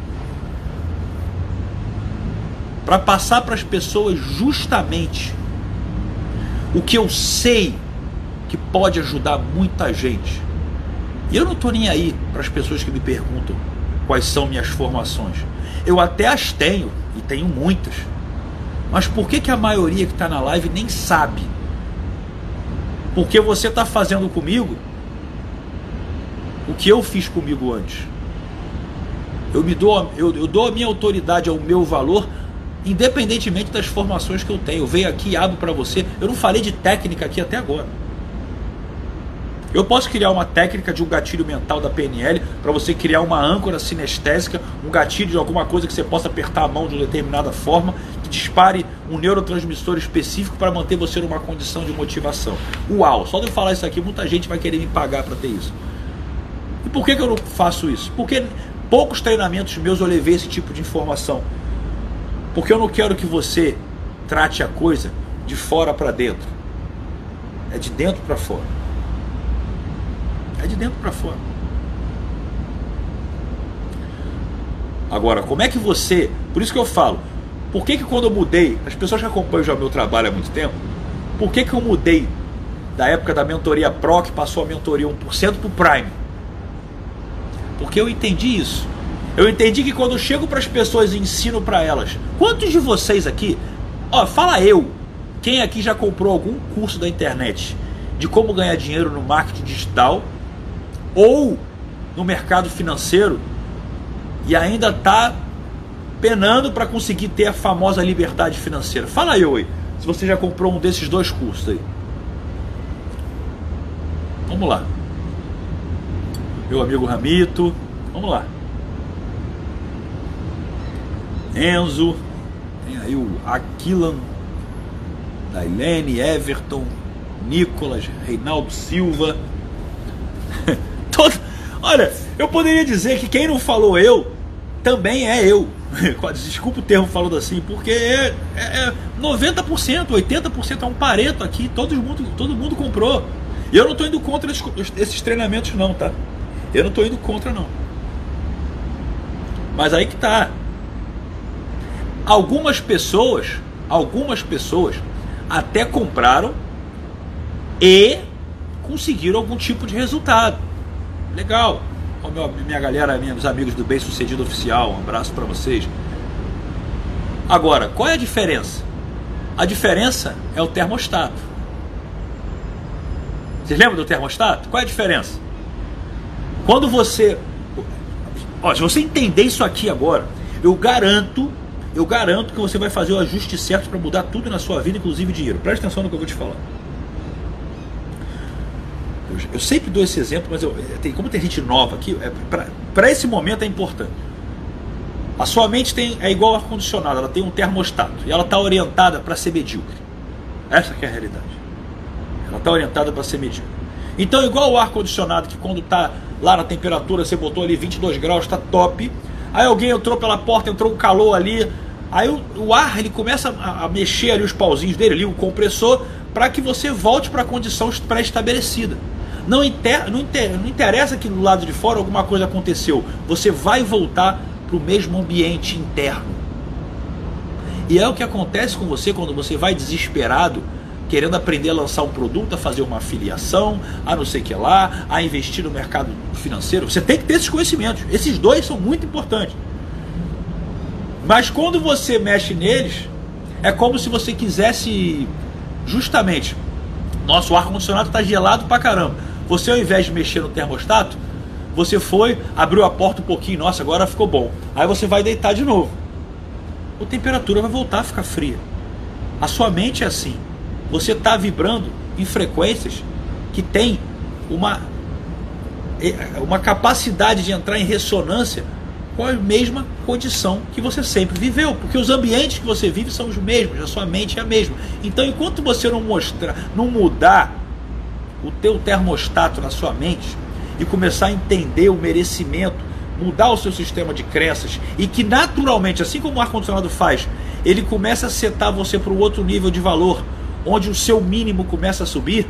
[SPEAKER 1] para passar para as pessoas justamente o que eu sei que pode ajudar muita gente. E eu não estou nem aí para as pessoas que me perguntam quais são minhas formações. Eu até as tenho, e tenho muitas. Mas por que, que a maioria que está na live nem sabe? Porque você está fazendo comigo o que eu fiz comigo antes. Eu, me dou, eu, eu dou a minha autoridade ao meu valor independentemente das formações que eu tenho. Eu venho aqui e abro para você. Eu não falei de técnica aqui até agora. Eu posso criar uma técnica de um gatilho mental da PNL para você criar uma âncora sinestésica, um gatilho de alguma coisa que você possa apertar a mão de uma determinada forma, que dispare um neurotransmissor específico para manter você numa condição de motivação. Uau, só de eu falar isso aqui, muita gente vai querer me pagar para ter isso. E por que, que eu não faço isso? Porque poucos treinamentos meus eu levei esse tipo de informação. Porque eu não quero que você trate a coisa de fora para dentro. É de dentro para fora. É de dentro para fora. Agora, como é que você. Por isso que eu falo. Por que, que quando eu mudei, as pessoas que acompanham já o meu trabalho há muito tempo, por que, que eu mudei da época da mentoria Pro, que passou a mentoria 1% para o Prime? Porque eu entendi isso. Eu entendi que quando eu chego para as pessoas e ensino para elas, quantos de vocês aqui, ó, fala eu, quem aqui já comprou algum curso da internet de como ganhar dinheiro no marketing digital ou no mercado financeiro e ainda está penando para conseguir ter a famosa liberdade financeira? Fala aí, se você já comprou um desses dois cursos aí. Vamos lá. Meu amigo Ramito, vamos lá. Enzo, tem aí o Aquilan, Dailene, Everton, Nicolas, Reinaldo Silva. Todo... Olha, eu poderia dizer que quem não falou eu também é eu. Desculpa o termo falando assim, porque é, é, é 90%, 80% é um pareto aqui, todo mundo, todo mundo comprou. E eu não estou indo contra esses treinamentos não, tá? Eu não estou indo contra não. Mas aí que tá. Algumas pessoas, algumas pessoas até compraram e conseguiram algum tipo de resultado. Legal. minha galera, meus amigos do Bem Sucedido Oficial, um abraço para vocês. Agora, qual é a diferença? A diferença é o termostato. Vocês lembram do termostato? Qual é a diferença? Quando você. Ó, se você entender isso aqui agora, eu garanto eu garanto que você vai fazer o ajuste certo para mudar tudo na sua vida, inclusive dinheiro. Preste atenção no que eu vou te falar. Eu, sempre dou esse exemplo, mas eu, tem, como tem gente nova aqui, é, para esse momento é importante. A sua mente tem, é igual ar-condicionado, ela tem um termostato e ela está orientada para ser medíocre. Essa é a realidade. Ela está orientada para ser medíocre. Então, igual o ar-condicionado, que quando está lá na temperatura, você botou ali 22 graus, está top. Aí alguém entrou pela porta, entrou um calor ali, Aí o, o ar ele começa a, a, mexer ali os pauzinhos dele, ali, o compressor, para que você volte para a condição pré-estabelecida. Não, inter, não, inter, não interessa que do lado de fora alguma coisa aconteceu, você vai voltar para o mesmo ambiente interno. E é o que acontece com você quando você vai desesperado, querendo aprender a lançar um produto, a fazer uma afiliação, a não sei o que lá, a investir no mercado financeiro. Você tem que ter esses conhecimentos. Esses dois são muito importantes. Mas quando você mexe neles, É como se você quisesse justamente, nosso ar condicionado está gelado pra caramba. Você ao invés de mexer no termostato, você foi, abriu a porta um pouquinho, nossa, agora ficou bom. Aí você vai deitar de novo. A temperatura vai voltar a ficar fria. A sua mente é assim. Você está vibrando em frequências que tem uma, é, uma capacidade de entrar em ressonância com a mesma condição que você sempre viveu, porque os ambientes que você vive são os mesmos, a sua mente é a mesma. Então, enquanto você não mostrar, não mudar o teu termostato na sua mente e começar a entender o merecimento, mudar o seu sistema de crenças e que naturalmente, assim como o ar condicionado faz, ele começa a setar você para um outro nível de valor, onde o seu mínimo começa a subir.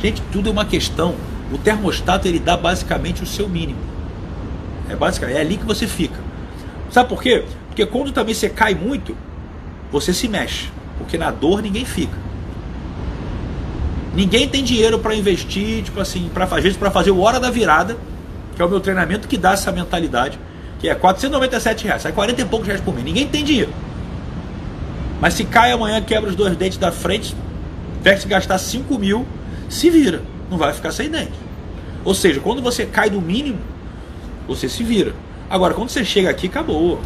[SPEAKER 1] Gente, tudo é uma questão o termostato ele dá basicamente o seu mínimo. É basicamente é ali que você fica. Sabe por quê? Porque quando também você cai muito, você se mexe, porque na dor ninguém fica. Ninguém tem dinheiro para investir, tipo assim, para vezes para fazer o hora da virada, que é o meu treinamento que dá essa mentalidade, que é 497 reais, sai 40 e poucos reais por mês. Ninguém tem dinheiro. Mas se cai amanhã, quebra os dois dentes da frente, tiver que gastar 5 mil, se vira não vai ficar sem dente. Ou seja, quando você cai do mínimo, você se vira. Agora, quando você chega aqui, acabou.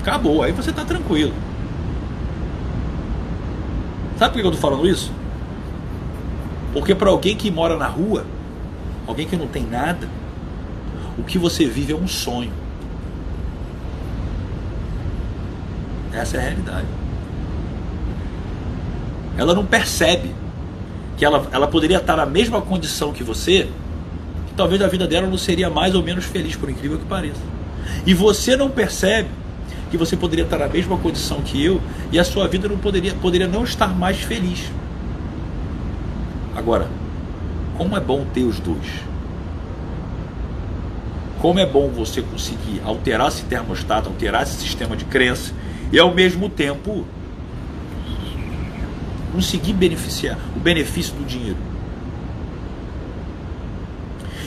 [SPEAKER 1] Acabou, aí você está tranquilo. Sabe por que eu estou falando isso? Porque para alguém que mora na rua, alguém que não tem nada, o que você vive é um sonho. Essa é a realidade. Ela não percebe que ela, ela poderia estar na mesma condição que você, que talvez a vida dela não seria mais ou menos feliz, por incrível que pareça. E você não percebe que você poderia estar na mesma condição que eu e a sua vida não poderia, poderia não estar mais feliz. Agora, como é bom ter os dois. Como é bom você conseguir alterar esse termostato, alterar esse sistema de crença e ao mesmo tempo conseguir beneficiar o benefício do dinheiro.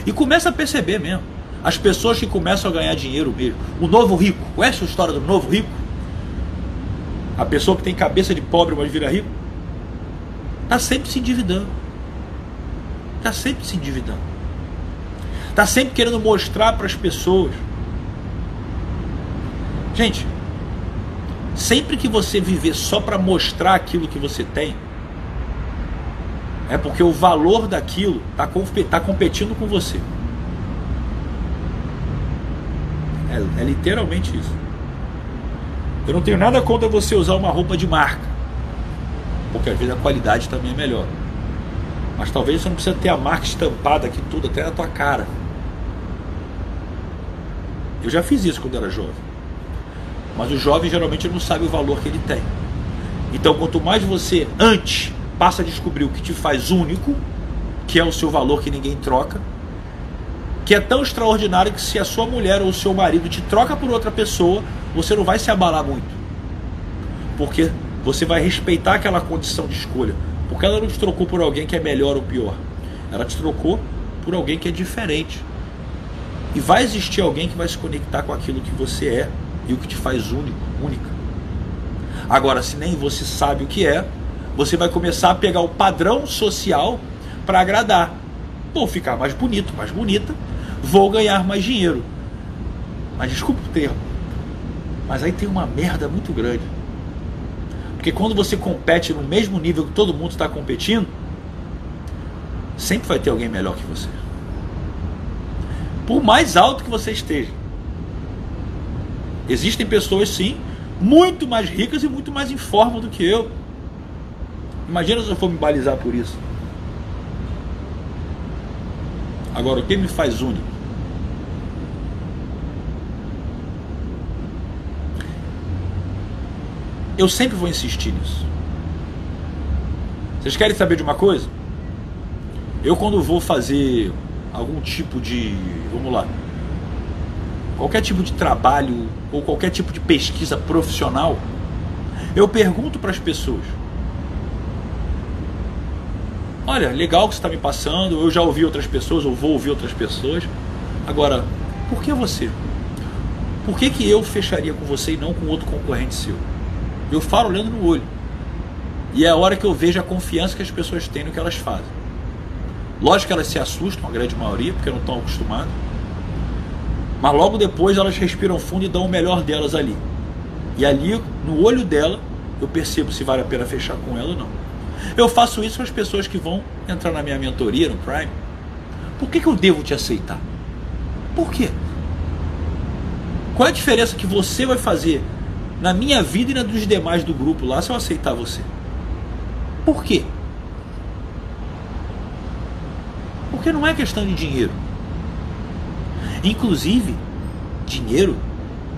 [SPEAKER 1] E começa a perceber mesmo. As pessoas que começam a ganhar dinheiro mesmo. O novo rico. Conhece a história do novo rico? A pessoa que tem cabeça de pobre, mas vira rico. Está sempre se endividando. Está sempre se endividando. Está sempre querendo mostrar para as pessoas. Gente, Sempre que você viver só para mostrar aquilo que você tem, é porque o valor daquilo está tá competindo com você. É, é literalmente isso. Eu não tenho nada contra você usar uma roupa de marca, porque às vezes a qualidade também é melhor. Mas talvez você não precisa ter a marca estampada aqui tudo até na tua cara. Eu já fiz isso quando era jovem. Mas o jovem geralmente não sabe o valor que ele tem. Então, quanto mais você antes passa a descobrir o que te faz único, que é o seu valor que ninguém troca, que é tão extraordinário que se a sua mulher ou o seu marido te troca por outra pessoa, você não vai se abalar muito. Porque você vai respeitar aquela condição de escolha. Porque ela não te trocou por alguém que é melhor ou pior. Ela te trocou por alguém que é diferente. E vai existir alguém que vai se conectar com aquilo que você é e o que te faz único, única. Agora, se nem você sabe o que é, você vai começar a pegar o padrão social para agradar. Vou ficar mais bonito, mais bonita, vou ganhar mais dinheiro. Mas desculpa o termo. Mas aí tem uma merda muito grande. Porque quando você compete no mesmo nível que todo mundo está competindo, sempre vai ter alguém melhor que você. Por mais alto que você esteja. Existem pessoas, sim, muito mais ricas e muito mais em forma do que eu. Imagina se eu for me balizar por isso. Agora, o que me faz único? Eu sempre vou insistir nisso. Vocês querem saber de uma coisa? Eu, quando vou fazer algum tipo de. Vamos lá qualquer tipo de trabalho ou qualquer tipo de pesquisa profissional, eu pergunto para as pessoas: Olha, legal que você está me passando, eu já ouvi outras pessoas, ou vou ouvir outras pessoas. Agora, por que você? Por que, que eu fecharia com você e não com outro concorrente seu? Eu falo olhando no olho. E é a hora que eu vejo a confiança que as pessoas têm no que elas fazem. Lógico que elas se assustam, a grande maioria, porque não estão acostumadas. Mas logo depois elas respiram fundo e dão o melhor delas ali. E ali, no olho dela, eu percebo se vale a pena fechar com ela ou não. Eu faço isso com as pessoas que vão entrar na minha mentoria, no Prime. Por que, que eu devo te aceitar? Por quê? Qual é a diferença que você vai fazer na minha vida e na dos demais do grupo lá se eu aceitar você? Por quê? Porque não é questão de dinheiro. Inclusive, dinheiro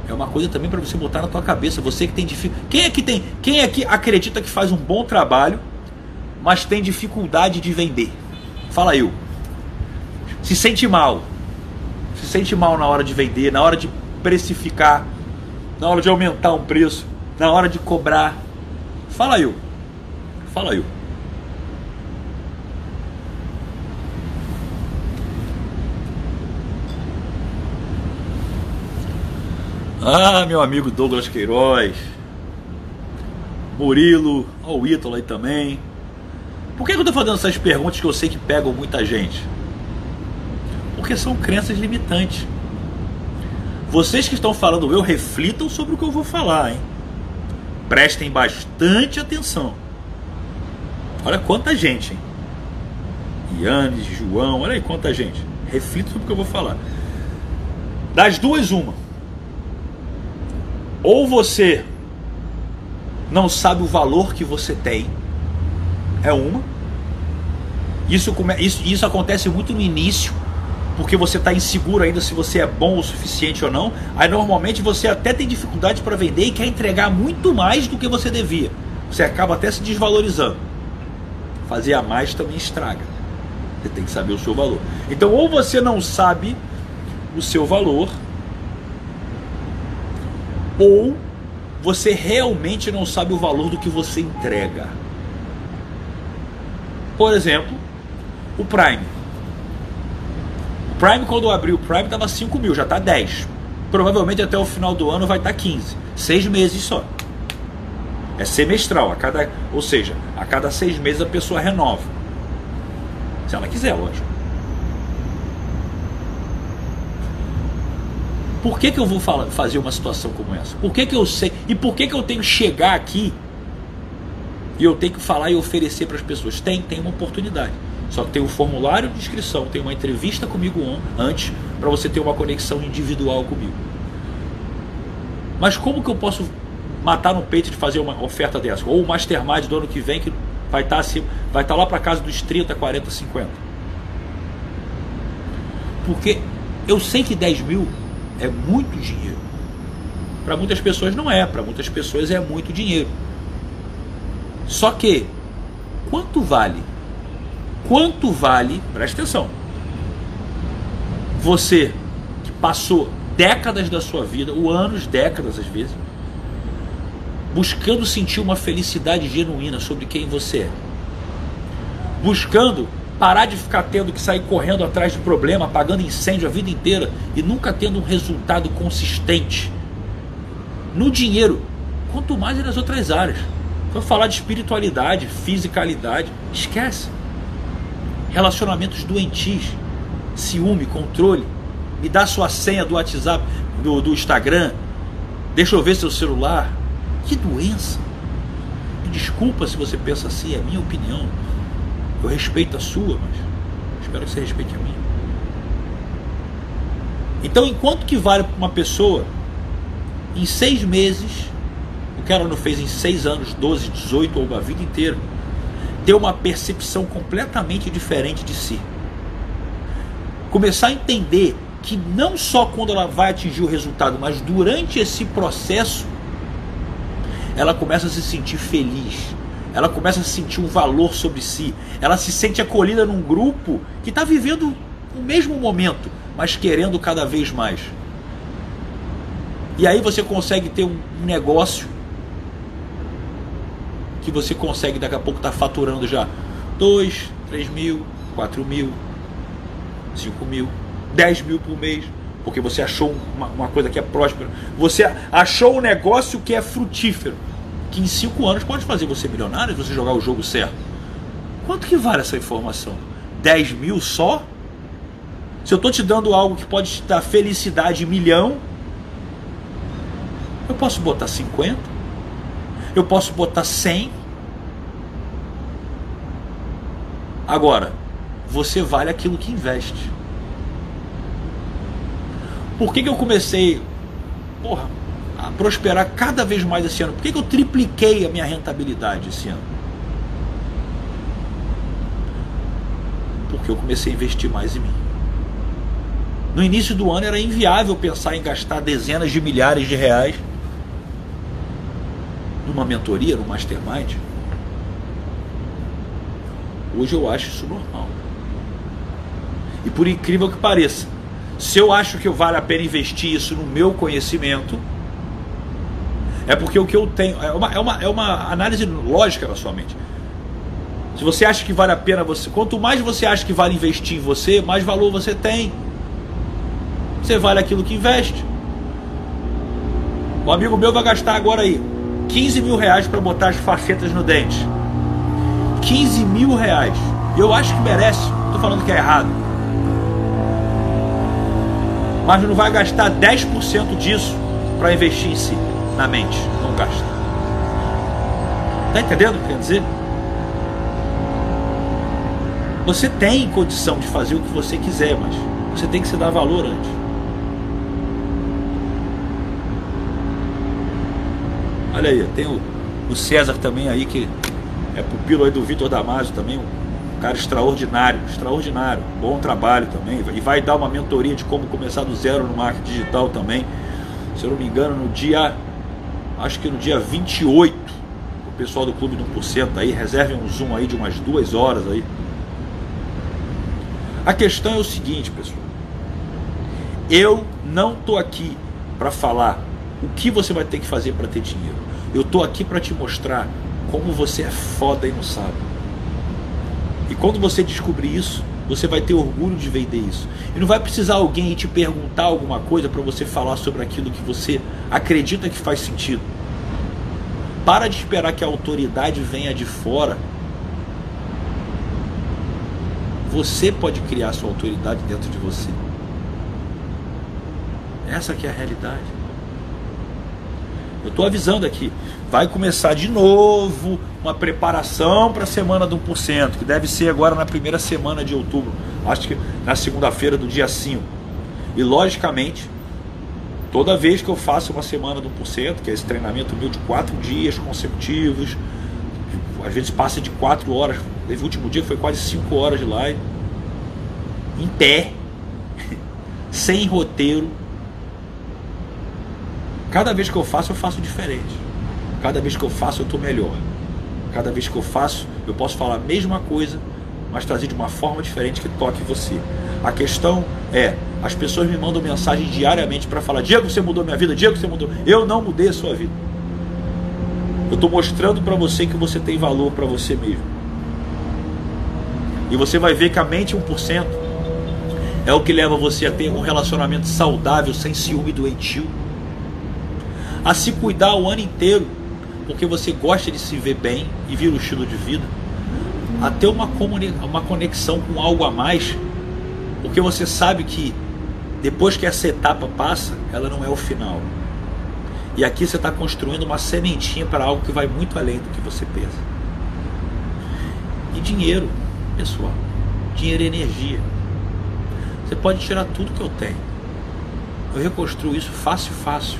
[SPEAKER 1] é uma coisa também para você botar na tua cabeça. Você que tem dificuldade. Quem é que tem? Quem é que acredita que faz um bom trabalho, mas tem dificuldade de vender? Fala eu. Se sente mal. Se sente mal na hora de vender, na hora de precificar, na hora de aumentar um preço, na hora de cobrar. Fala eu. Fala eu. Ah, meu amigo Douglas Queiroz. Murilo, ó, o Ítalo aí também. Por que eu estou fazendo essas perguntas que eu sei que pegam muita gente? Porque são crenças limitantes. Vocês que estão falando eu, reflitam sobre o que eu vou falar, hein? Prestem bastante atenção. Olha quanta gente, hein? Yannis, João, olha aí quanta gente. Reflitam sobre o que eu vou falar. Das duas, uma ou você não sabe o valor que você tem, é uma. Isso, isso, isso acontece muito no início, porque você está inseguro ainda se você é bom o suficiente ou não. Aí normalmente você até tem dificuldade para vender e quer entregar muito mais do que você devia. Você acaba até se desvalorizando. Fazer a mais também estraga. Você tem que saber o seu valor. Então, ou você não sabe o seu valor, ou você realmente não sabe o valor do que você entrega. Por exemplo, o Prime. Prime, quando eu abri o Prime, estava 5 mil, já está 10. Provavelmente até o final do ano vai estar tá 15. Seis meses só. É semestral, a cada, ou seja, a cada seis meses a pessoa renova. Se ela quiser, lógico. Por que, que eu vou falar, fazer uma situação como essa? Por que, que eu sei? E por que, que eu tenho que chegar aqui e eu tenho que falar e oferecer para as pessoas? Tem, tem uma oportunidade. Só que tem um formulário de inscrição, tem uma entrevista comigo antes para você ter uma conexão individual comigo. Mas como que eu posso matar no peito de fazer uma oferta dessa? Ou o Mastermind do ano que vem que vai estar tá assim, vai estar tá lá para casa dos 30, 40, 50. Porque eu sei que 10 mil é muito dinheiro. Para muitas pessoas não é, para muitas pessoas é muito dinheiro. Só que, quanto vale? Quanto vale, presta atenção, você que passou décadas da sua vida, ou anos, décadas às vezes, buscando sentir uma felicidade genuína sobre quem você é, buscando parar de ficar tendo que sair correndo atrás de problema, apagando incêndio a vida inteira e nunca tendo um resultado consistente. No dinheiro, quanto mais nas outras áreas. Foi falar de espiritualidade, fisicalidade, esquece. Relacionamentos doentios, ciúme, controle. Me dá sua senha do WhatsApp, do, do Instagram. Deixa eu ver seu celular. Que doença. Me desculpa se você pensa assim, é minha opinião. Eu respeito a sua, mas espero que você respeite a minha. Então, enquanto que vale para uma pessoa, em seis meses, o que ela não fez em seis anos, 12, 18 ou a vida inteira, ter uma percepção completamente diferente de si. Começar a entender que não só quando ela vai atingir o resultado, mas durante esse processo, ela começa a se sentir feliz, ela começa a sentir um valor sobre si, ela se sente acolhida num grupo que está vivendo o mesmo momento, mas querendo cada vez mais. E aí você consegue ter um negócio que você consegue daqui a pouco estar tá faturando já 2, 3 mil, 4 mil, 5 mil, 10 mil por mês, porque você achou uma, uma coisa que é próspera, você achou um negócio que é frutífero, que em cinco anos pode fazer você milionário se você jogar o jogo certo. Quanto que vale essa informação? 10 mil só? Se eu estou te dando algo que pode te dar felicidade milhão, eu posso botar 50, eu posso botar 100. Agora, você vale aquilo que investe. Por que, que eu comecei porra, a prosperar cada vez mais esse ano? Por que, que eu tripliquei a minha rentabilidade esse ano? Porque eu comecei a investir mais em mim. No início do ano era inviável pensar em gastar dezenas de milhares de reais numa mentoria, num mastermind. Hoje eu acho isso normal. E por incrível que pareça, se eu acho que vale a pena investir isso no meu conhecimento, é porque o que eu tenho. É uma, é uma, é uma análise lógica na sua mente. Se você acha que vale a pena você. Quanto mais você acha que vale investir em você, mais valor você tem. Você vale aquilo que investe. O amigo meu vai gastar agora aí 15 mil reais para botar as facetas no dente. 15 mil reais. Eu acho que merece. Tô falando que é errado mas não vai gastar 10% disso para investir em si, na mente. Não gasta. Está entendendo o que quer dizer? Você tem condição de fazer o que você quiser, mas você tem que se dar valor antes. Olha aí, tem o, o César também aí, que é pupilo aí do Vitor Damasio também, cara extraordinário, extraordinário, bom trabalho também, e vai dar uma mentoria de como começar do zero no marketing digital também. Se eu não me engano, no dia, acho que no dia 28, o pessoal do Clube do 1% aí, reservem um Zoom aí de umas duas horas aí. A questão é o seguinte, pessoal. Eu não tô aqui para falar o que você vai ter que fazer para ter dinheiro. Eu tô aqui para te mostrar como você é foda e não sabe. E quando você descobrir isso, você vai ter orgulho de vender isso. E não vai precisar alguém te perguntar alguma coisa para você falar sobre aquilo que você acredita que faz sentido. Para de esperar que a autoridade venha de fora. Você pode criar sua autoridade dentro de você. Essa que é a realidade. Eu estou avisando aqui. Vai começar de novo uma preparação para a semana do 1%, que deve ser agora na primeira semana de outubro. Acho que na segunda-feira do dia 5. E logicamente, toda vez que eu faço uma semana do 1%, que é esse treinamento meu de quatro dias consecutivos, às vezes passa de quatro horas, o último dia foi quase cinco horas de live, em pé, sem roteiro, Cada vez que eu faço, eu faço diferente. Cada vez que eu faço, eu estou melhor. Cada vez que eu faço, eu posso falar a mesma coisa, mas trazer de uma forma diferente que toque você. A questão é, as pessoas me mandam mensagem diariamente para falar: Diego, você mudou minha vida, Diego, você mudou. Eu não mudei a sua vida. Eu estou mostrando para você que você tem valor para você mesmo. E você vai ver que a mente 1% é o que leva você a ter um relacionamento saudável, sem ciúme doentio a se cuidar o ano inteiro, porque você gosta de se ver bem e vira o estilo de vida, a ter uma, uma conexão com algo a mais, porque você sabe que depois que essa etapa passa, ela não é o final. E aqui você está construindo uma sementinha para algo que vai muito além do que você pensa. E dinheiro, pessoal. Dinheiro é energia. Você pode tirar tudo que eu tenho. Eu reconstruo isso fácil, fácil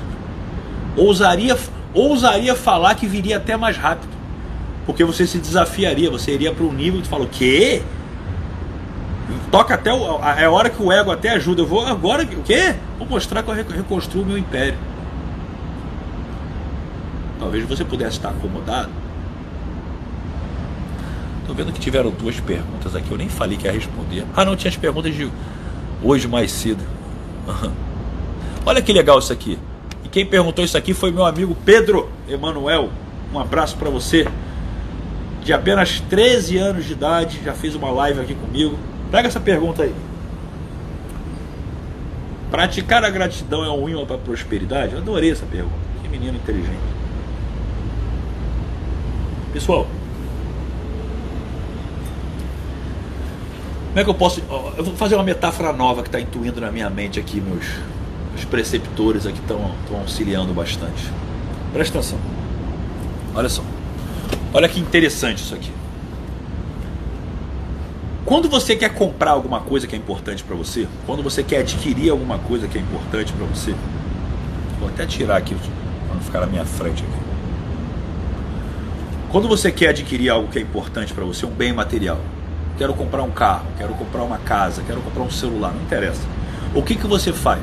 [SPEAKER 1] ousaria, ousaria falar que viria até mais rápido. Porque você se desafiaria, você iria para um nível e fala, o quê? Toca até o, é hora que o ego até ajuda. Eu vou agora, o quê? Vou mostrar que eu reconstruo o meu império. Talvez você pudesse estar acomodado. Tô vendo que tiveram duas perguntas aqui. Eu nem falei que ia responder. Ah, não, tinha as perguntas de hoje mais cedo. Olha que legal isso aqui. Quem perguntou isso aqui foi meu amigo Pedro Emanuel. Um abraço para você. De apenas 13 anos de idade, já fez uma live aqui comigo. Pega essa pergunta aí. Praticar a gratidão é um imã para a prosperidade? Eu adorei essa pergunta. Que menino inteligente. Pessoal, como é que eu posso. Eu vou fazer uma metáfora nova que está intuindo na minha mente aqui, meus, meus preceptores aqui estão auxiliando bastante. Presta atenção. Olha só. Olha que interessante isso aqui. Quando você quer comprar alguma coisa que é importante para você, quando você quer adquirir alguma coisa que é importante para você, vou até tirar aqui para não ficar na minha frente aqui. Quando você quer adquirir algo que é importante para você, um bem material, quero comprar um carro, quero comprar uma casa, quero comprar um celular, não interessa. O que, que você faz?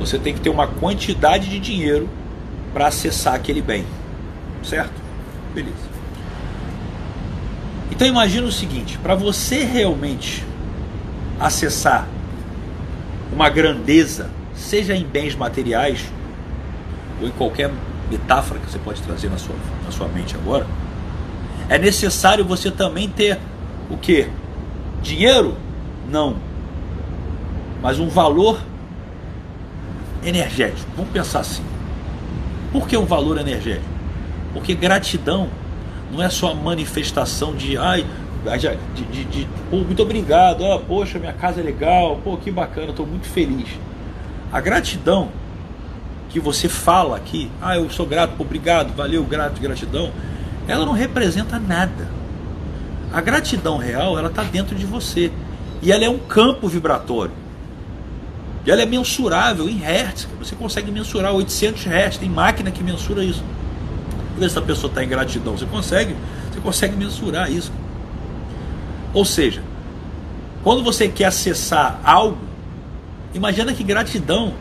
[SPEAKER 1] Você tem que ter uma quantidade de dinheiro para acessar aquele bem, certo? Beleza. Então imagina o seguinte: para você realmente acessar uma grandeza, seja em bens materiais ou em qualquer metáfora que você pode trazer na sua, na sua mente agora, é necessário você também ter o que? Dinheiro? Não. Mas um valor energético. Vamos pensar assim. Por que um valor energético? Porque gratidão não é só a manifestação de ai, de, de, de muito obrigado, poxa, minha casa é legal, pô, que bacana, estou muito feliz. A gratidão que você fala aqui, ah, eu sou grato, obrigado, valeu, grato, gratidão, ela não representa nada. A gratidão real, ela está dentro de você. E ela é um campo vibratório. E ela é mensurável em hertz. Você consegue mensurar 800 hertz. Tem máquina que mensura isso ver se a pessoa está em gratidão. Você consegue, você consegue mensurar isso. Ou seja, quando você quer acessar algo, imagina que gratidão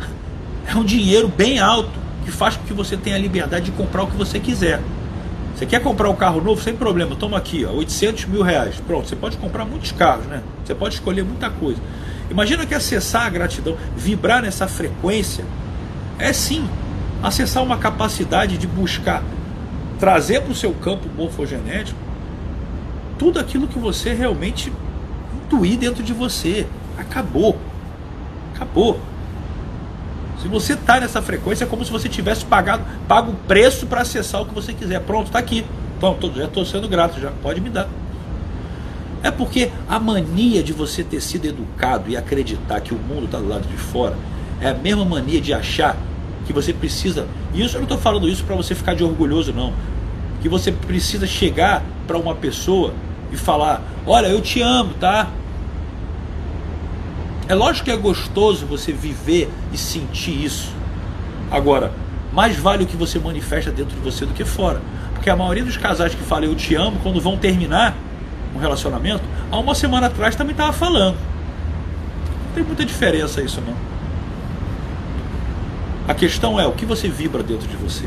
[SPEAKER 1] é um dinheiro bem alto que faz com que você tenha a liberdade de comprar o que você quiser. Você quer comprar um carro novo sem problema, toma aqui, ó, 800 mil reais. Pronto, você pode comprar muitos carros, né? Você pode escolher muita coisa. Imagina que acessar a gratidão, vibrar nessa frequência, é sim acessar uma capacidade de buscar trazer para o seu campo morfogenético tudo aquilo que você realmente intuir dentro de você. Acabou. Acabou. Se você está nessa frequência, é como se você tivesse pagado, pago o preço para acessar o que você quiser. Pronto, está aqui. Então, já estou sendo grato, já pode me dar. É porque a mania de você ter sido educado e acreditar que o mundo está do lado de fora é a mesma mania de achar que você precisa. E isso eu não estou falando isso para você ficar de orgulhoso, não. Que você precisa chegar para uma pessoa e falar: Olha, eu te amo, tá? É lógico que é gostoso você viver e sentir isso. Agora, mais vale o que você manifesta dentro de você do que fora. Porque a maioria dos casais que falam eu te amo, quando vão terminar um relacionamento, há uma semana atrás também estava falando. Não tem muita diferença isso não. A questão é o que você vibra dentro de você.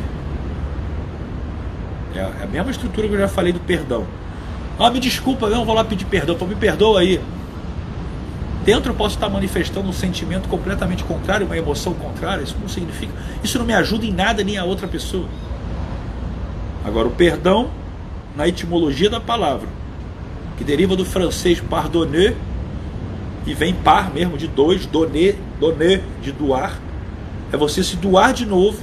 [SPEAKER 1] É a mesma estrutura que eu já falei do perdão. Ah, me desculpa, não vou lá pedir perdão, me perdoa aí. Dentro eu posso estar manifestando um sentimento completamente contrário, uma emoção contrária. Isso não significa. Isso não me ajuda em nada nem a outra pessoa. Agora, o perdão, na etimologia da palavra, que deriva do francês pardonner, e vem par mesmo de dois, donner, donner, de doar, é você se doar de novo.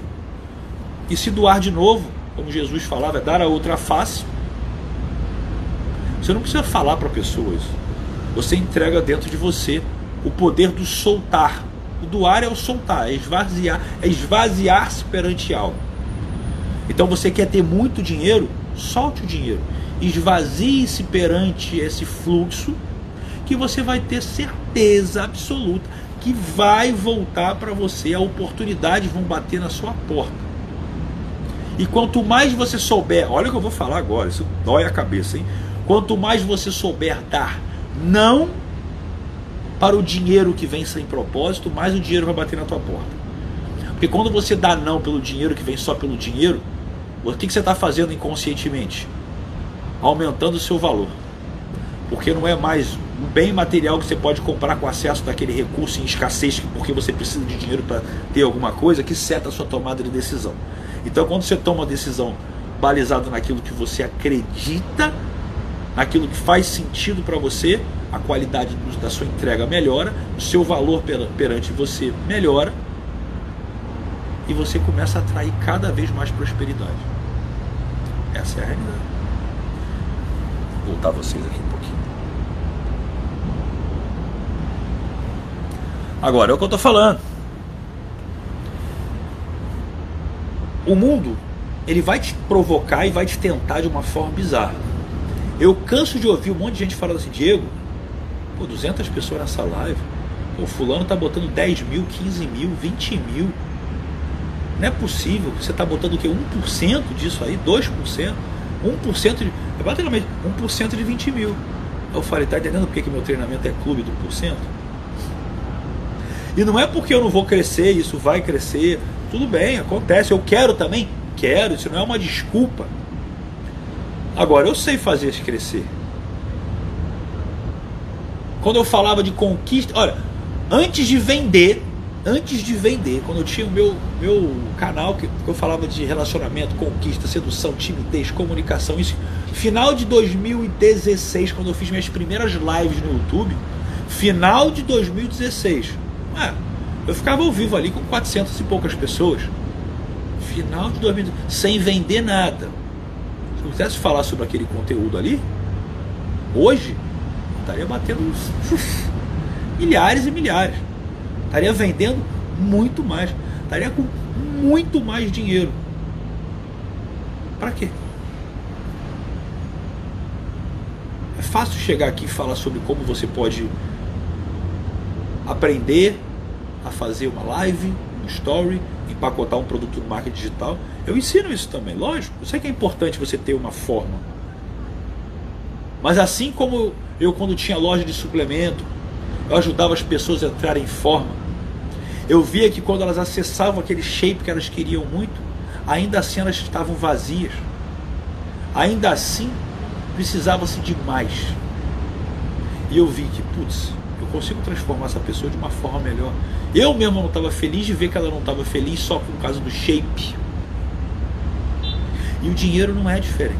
[SPEAKER 1] E se doar de novo, como Jesus falava, é dar a outra face. Você não precisa falar para a pessoa isso. Você entrega dentro de você o poder do soltar. O doar é o soltar, é esvaziar, é esvaziar-se perante algo. Então você quer ter muito dinheiro, solte o dinheiro. Esvazie-se perante esse fluxo que você vai ter certeza absoluta que vai voltar para você, a oportunidade vão bater na sua porta. E quanto mais você souber, olha o que eu vou falar agora, isso dói a cabeça, hein? Quanto mais você souber dar não para o dinheiro que vem sem propósito, mais o dinheiro vai bater na tua porta. Porque quando você dá não pelo dinheiro que vem só pelo dinheiro, o que, que você está fazendo inconscientemente? Aumentando o seu valor. Porque não é mais um bem material que você pode comprar com acesso daquele recurso em escassez, porque você precisa de dinheiro para ter alguma coisa, que seta a sua tomada de decisão. Então, quando você toma uma decisão balizada naquilo que você acredita, naquilo que faz sentido para você, a qualidade da sua entrega melhora, o seu valor perante você melhora e você começa a atrair cada vez mais prosperidade. Essa é a realidade. Voltar vocês aqui um pouquinho. Agora, é o que eu estou falando. O mundo, ele vai te provocar e vai te tentar de uma forma bizarra. Eu canso de ouvir um monte de gente falando assim, Diego, pô, 200 pessoas nessa live, o fulano tá botando 10 mil, 15 mil, 20 mil. Não é possível, você tá botando o quê? 1% disso aí, 2%, 1% de. É basicamente 1% de 20 mil. Eu falei, tá entendendo por que, que meu treinamento é clube do porcento? E não é porque eu não vou crescer, isso vai crescer. Tudo bem, acontece. Eu quero também? Quero, isso não é uma desculpa. Agora, eu sei fazer isso crescer. Quando eu falava de conquista, olha, antes de vender, antes de vender, quando eu tinha o meu, meu canal que eu falava de relacionamento, conquista, sedução, timidez, comunicação, isso, final de 2016, quando eu fiz minhas primeiras lives no YouTube, final de 2016, é, eu ficava ao vivo ali com 400 e poucas pessoas. Final de 2000, sem vender nada. Se eu quisesse falar sobre aquele conteúdo ali, hoje, estaria batendo milhares e milhares. Estaria vendendo muito mais. Estaria com muito mais dinheiro. Para quê? É fácil chegar aqui e falar sobre como você pode aprender a fazer uma live, um story, empacotar um produto no marketing digital. Eu ensino isso também, lógico. Eu sei que é importante você ter uma forma. Mas assim como eu quando tinha loja de suplemento, eu ajudava as pessoas a entrarem em forma. Eu via que quando elas acessavam aquele shape que elas queriam muito, ainda assim elas estavam vazias. Ainda assim, precisava-se de mais. E eu vi que, putz, eu consigo transformar essa pessoa de uma forma melhor. Eu mesmo não estava feliz de ver que ela não estava feliz só por causa do shape. E o dinheiro não é diferente.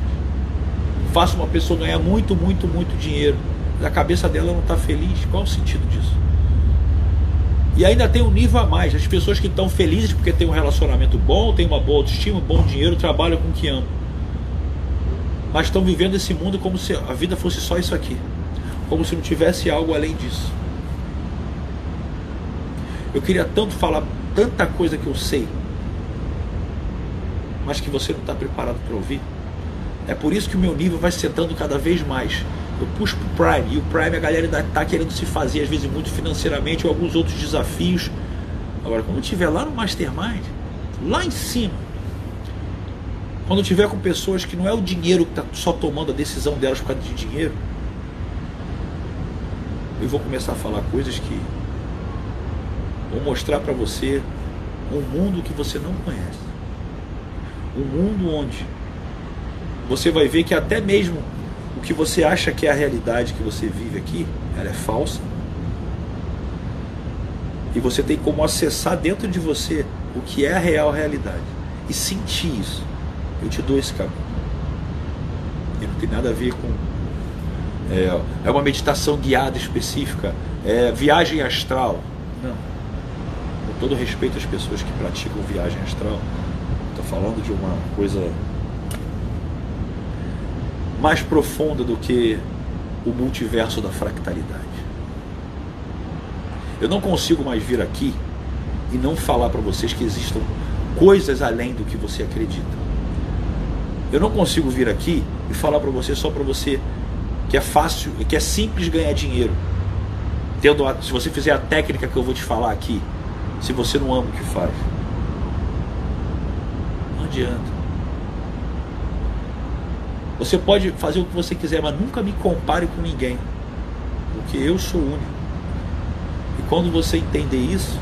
[SPEAKER 1] Faça uma pessoa ganhar muito, muito, muito dinheiro. Mas a cabeça dela não está feliz. Qual o sentido disso? E ainda tem um nível a mais. As pessoas que estão felizes porque têm um relacionamento bom, têm uma boa autoestima, bom dinheiro, trabalham com o que amam. Mas estão vivendo esse mundo como se a vida fosse só isso aqui como se não tivesse algo além disso. Eu queria tanto falar tanta coisa que eu sei, mas que você não está preparado para ouvir. É por isso que o meu nível vai sentando cada vez mais. Eu puxo para o Prime, e o Prime a galera ainda está querendo se fazer, às vezes muito financeiramente, ou alguns outros desafios. Agora, quando eu estiver lá no Mastermind, lá em cima, quando eu estiver com pessoas que não é o dinheiro que está só tomando a decisão delas por causa de dinheiro, eu vou começar a falar coisas que vão mostrar para você um mundo que você não conhece. Um mundo onde você vai ver que até mesmo o que você acha que é a realidade que você vive aqui, ela é falsa. E você tem como acessar dentro de você o que é a real realidade e sentir isso. Eu te dou esse caminho. E não tem nada a ver com é, é uma meditação guiada específica, é viagem astral. Não. Com todo respeito às pessoas que praticam viagem astral, estou falando de uma coisa mais profunda do que o multiverso da fractalidade. Eu não consigo mais vir aqui e não falar para vocês que existam coisas além do que você acredita. Eu não consigo vir aqui e falar para você só para você que é fácil e que é simples ganhar dinheiro. Tendo a, se você fizer a técnica que eu vou te falar aqui, se você não ama o que faz. Não adianta. Você pode fazer o que você quiser, mas nunca me compare com ninguém. Porque eu sou único. E quando você entender isso,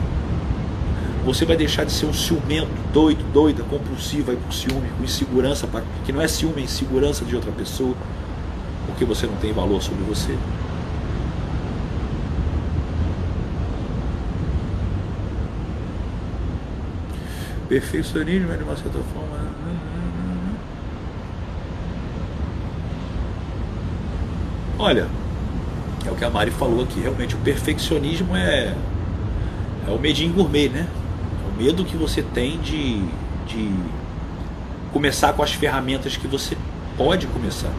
[SPEAKER 1] você vai deixar de ser um ciumento, doido, doida, compulsivo aí por ciúme, com insegurança, que não é ciúme, é insegurança de outra pessoa porque você não tem valor sobre você. Perfeccionismo é de uma certa forma. Olha, é o que a Mari falou aqui, realmente o perfeccionismo é, é o medinho gourmet, né? É o medo que você tem de, de começar com as ferramentas que você pode começar.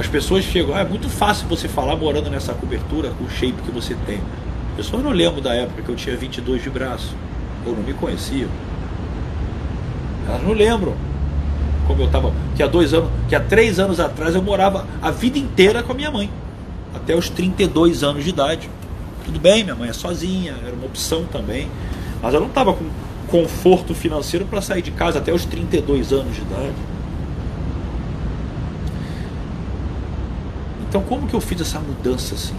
[SPEAKER 1] As pessoas chegam, ah, é muito fácil você falar morando nessa cobertura com o shape que você tem. As pessoas não lembram da época que eu tinha 22 de braço, ou não me conheciam. Elas não lembram como eu estava, que há dois anos, que há três anos atrás eu morava a vida inteira com a minha mãe, até os 32 anos de idade. Tudo bem, minha mãe é sozinha, era uma opção também, mas eu não estava com conforto financeiro para sair de casa até os 32 anos de idade. Então, como que eu fiz essa mudança assim?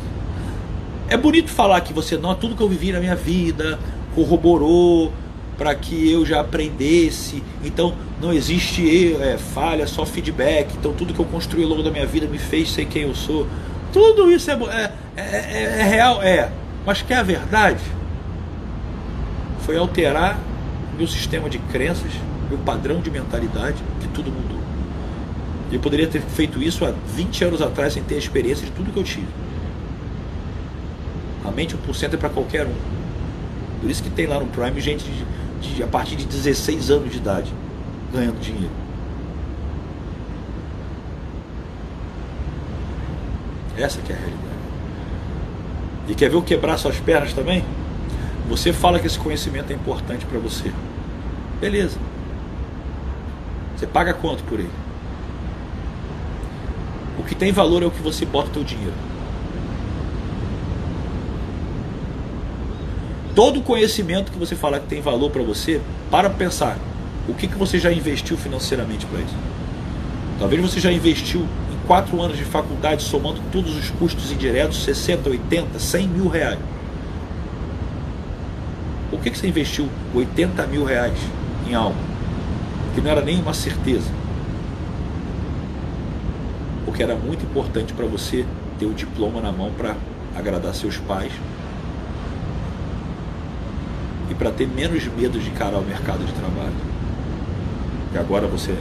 [SPEAKER 1] É bonito falar que você não, tudo que eu vivi na minha vida corroborou para que eu já aprendesse. Então, não existe é, falha, só feedback. Então, tudo que eu construí ao longo da minha vida me fez ser quem eu sou. Tudo isso é, é, é, é real, é. Mas que é a verdade? Foi alterar meu sistema de crenças, meu padrão de mentalidade, que tudo mudou. Eu poderia ter feito isso há 20 anos atrás sem ter a experiência de tudo que eu tive. A mente 1% é para qualquer um. Por isso que tem lá no Prime gente de, de, a partir de 16 anos de idade ganhando dinheiro. Essa que é a realidade. E quer ver eu quebrar suas pernas também? Você fala que esse conhecimento é importante para você. Beleza. Você paga quanto por ele? O que tem valor é o que você bota o teu dinheiro. Todo conhecimento que você falar que tem valor para você, para pensar. O que, que você já investiu financeiramente para isso? Talvez você já investiu em quatro anos de faculdade, somando todos os custos indiretos, 60, 80, 100 mil reais. O que, que você investiu 80 mil reais em algo que não era nem uma certeza? Porque era muito importante para você ter o diploma na mão para agradar seus pais e para ter menos medo de encarar o mercado de trabalho. E agora você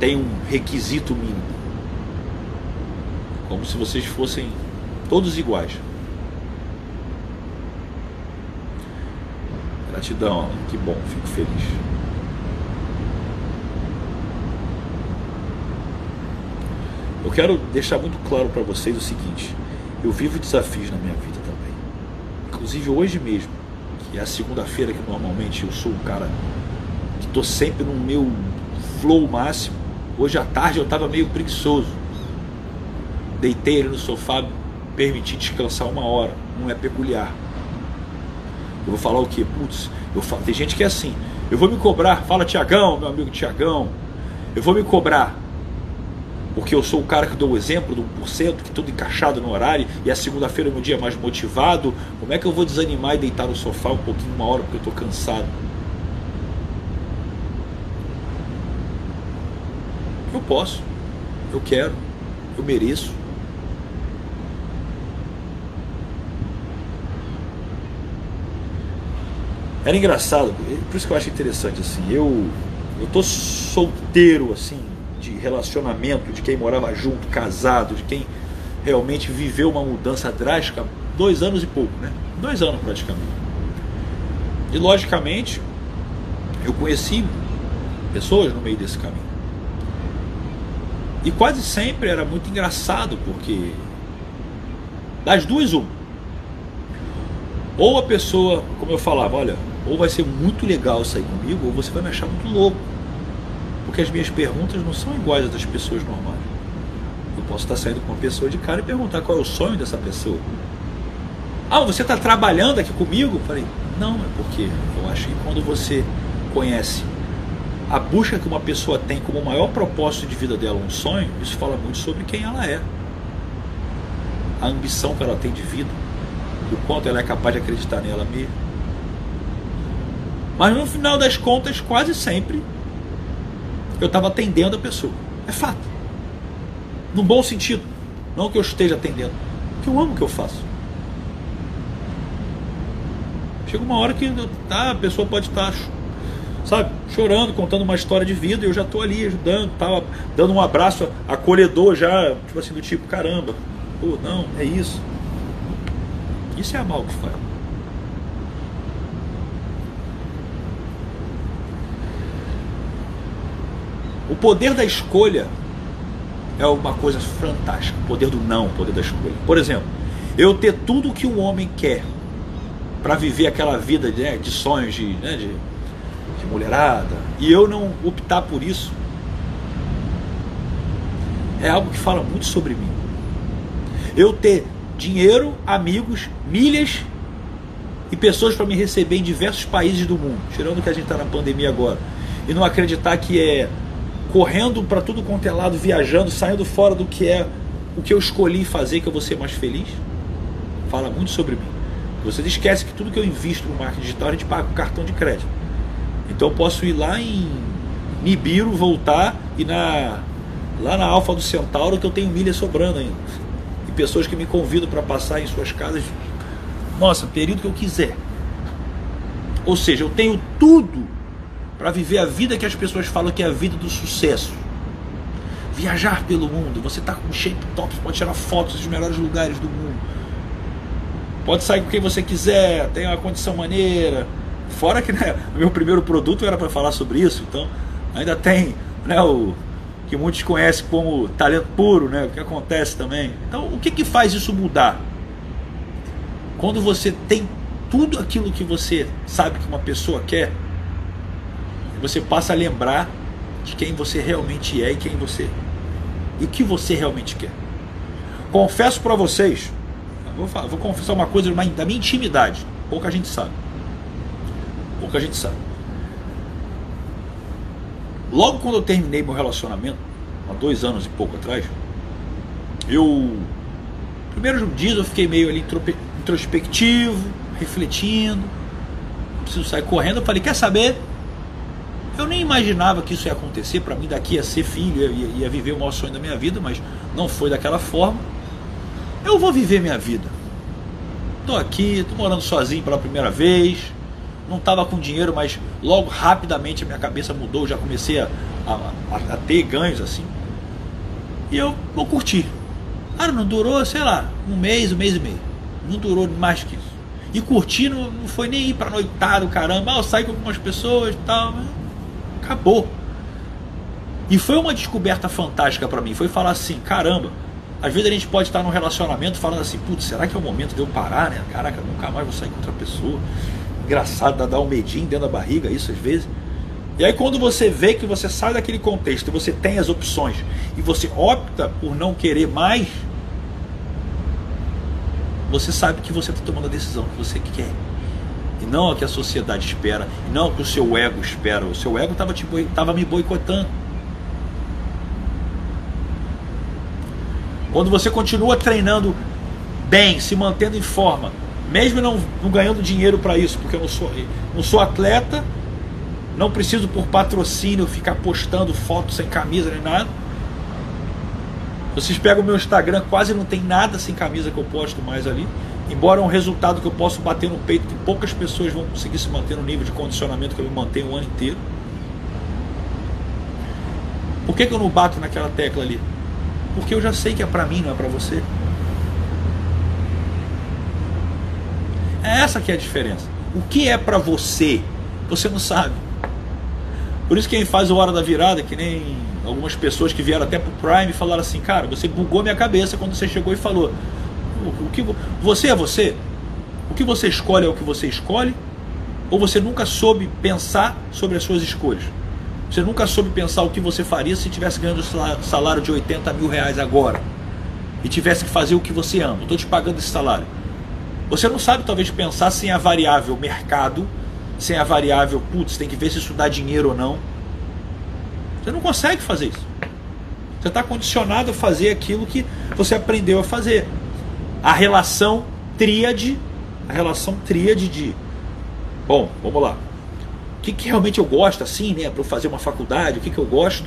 [SPEAKER 1] tem um requisito mínimo. Como se vocês fossem todos iguais. Gratidão, que bom, fico feliz. Eu quero deixar muito claro para vocês o seguinte: eu vivo desafios na minha vida também. Inclusive hoje mesmo, que é a segunda-feira que normalmente eu sou um cara que estou sempre no meu flow máximo. Hoje à tarde eu estava meio preguiçoso. Deitei ele no sofá, permiti descansar uma hora. Não é peculiar. Eu vou falar o quê? Putz, eu falo, tem gente que é assim. Eu vou me cobrar, fala Tiagão, meu amigo Tiagão. Eu vou me cobrar porque eu sou o cara que dou o exemplo do 1%, que tudo encaixado no horário, e a segunda-feira é meu dia mais motivado, como é que eu vou desanimar e deitar no sofá um pouquinho, uma hora, porque eu estou cansado? Posso, eu quero, eu mereço. Era engraçado, por isso que eu acho interessante assim. Eu eu tô solteiro assim, de relacionamento, de quem morava junto, casado, de quem realmente viveu uma mudança drástica, dois anos e pouco, né? Dois anos praticamente. E logicamente, eu conheci pessoas no meio desse caminho. E quase sempre era muito engraçado, porque das duas, uma. Ou a pessoa, como eu falava, olha, ou vai ser muito legal sair comigo, ou você vai me achar muito louco. Porque as minhas perguntas não são iguais às das pessoas normais. Eu posso estar saindo com uma pessoa de cara e perguntar qual é o sonho dessa pessoa. Ah, você está trabalhando aqui comigo? Falei, não, é porque eu acho que quando você conhece a busca que uma pessoa tem como maior propósito de vida dela, um sonho, isso fala muito sobre quem ela é. A ambição que ela tem de vida, o quanto ela é capaz de acreditar nela mesma. Mas no final das contas, quase sempre eu estava atendendo a pessoa. É fato. Num bom sentido. Não que eu esteja atendendo. Porque eu amo o que eu faço. Chega uma hora que tá, a pessoa pode estar sabe? Chorando, contando uma história de vida, e eu já estou ali ajudando, tava dando um abraço acolhedor já, tipo assim, do tipo, caramba, pô, não, é isso. Isso é amar o que faz. O poder da escolha é uma coisa fantástica. O poder do não, o poder da escolha. Por exemplo, eu ter tudo o que um homem quer para viver aquela vida né, de sonhos, de, né, de mulherada, e eu não optar por isso, é algo que fala muito sobre mim. Eu ter dinheiro, amigos, milhas e pessoas para me receber em diversos países do mundo, tirando que a gente está na pandemia agora, e não acreditar que é correndo para tudo quanto é lado, viajando, saindo fora do que é o que eu escolhi fazer, que eu vou ser mais feliz, fala muito sobre mim. Você esquece que tudo que eu invisto no marketing digital a gente paga com cartão de crédito. Então eu posso ir lá em Nibiru, voltar e na lá na Alfa do Centauro que eu tenho milha sobrando ainda. E pessoas que me convidam para passar em suas casas. Nossa, período que eu quiser. Ou seja, eu tenho tudo para viver a vida que as pessoas falam que é a vida do sucesso. Viajar pelo mundo, você tá com shape top, pode tirar fotos dos melhores lugares do mundo. Pode sair com quem você quiser, tem uma condição maneira. Fora que né, meu primeiro produto era para falar sobre isso, então ainda tem né, o que muitos conhecem como talento puro, né, o que acontece também. Então, o que, que faz isso mudar? Quando você tem tudo aquilo que você sabe que uma pessoa quer, você passa a lembrar de quem você realmente é e quem você e o que você realmente quer. Confesso para vocês, vou, falar, vou confessar uma coisa da minha intimidade, pouca gente sabe. Pouca gente sabe. Logo quando eu terminei meu relacionamento, há dois anos e pouco atrás, eu. Primeiros dias eu fiquei meio ali introspectivo, refletindo, preciso sair correndo. Eu falei: quer saber? Eu nem imaginava que isso ia acontecer. Para mim, daqui ia ser filho, ia, ia viver o maior sonho da minha vida, mas não foi daquela forma. Eu vou viver minha vida. Tô aqui, tô morando sozinho pela primeira vez. Não estava com dinheiro, mas logo rapidamente a minha cabeça mudou. Já comecei a, a, a ter ganhos assim. E eu vou curtir. Cara, não durou, sei lá, um mês, um mês e meio. Não durou mais que isso. E curtir não, não foi nem ir pra noitado, caramba. Ah, eu saí com algumas pessoas e tal. Acabou. E foi uma descoberta fantástica para mim. Foi falar assim, caramba, às vezes a gente pode estar num relacionamento falando assim, putz, será que é o momento de eu parar, né? Caraca, nunca mais vou sair com outra pessoa. Engraçado, dá um medinho dentro da barriga, isso às vezes. E aí quando você vê que você sai daquele contexto, você tem as opções e você opta por não querer mais, você sabe que você está tomando a decisão que você quer e não o que a sociedade espera, e não o que o seu ego espera. O seu ego estava tipo, me boicotando. Quando você continua treinando bem, se mantendo em forma, mesmo não, não ganhando dinheiro para isso, porque eu não sou, não sou atleta, não preciso por patrocínio ficar postando fotos sem camisa nem nada. Vocês pegam o meu Instagram, quase não tem nada sem camisa que eu posto mais ali. Embora é um resultado que eu posso bater no peito, que poucas pessoas vão conseguir se manter no nível de condicionamento que eu me mantenho o ano inteiro. Por que, que eu não bato naquela tecla ali? Porque eu já sei que é para mim, não é para você. É essa que é a diferença. O que é para você, você não sabe. Por isso quem faz o Hora da Virada, que nem algumas pessoas que vieram até pro Prime falaram assim, cara, você bugou minha cabeça quando você chegou e falou, o que você é você? O que você escolhe é o que você escolhe? Ou você nunca soube pensar sobre as suas escolhas? Você nunca soube pensar o que você faria se tivesse ganhando salário de 80 mil reais agora e tivesse que fazer o que você ama? Estou te pagando esse salário. Você não sabe talvez pensar sem a variável mercado, sem a variável, putz, tem que ver se isso dá dinheiro ou não. Você não consegue fazer isso. Você está condicionado a fazer aquilo que você aprendeu a fazer a relação tríade, a relação tríade de, bom, vamos lá, o que, que realmente eu gosto assim, né, para fazer uma faculdade, o que, que eu gosto,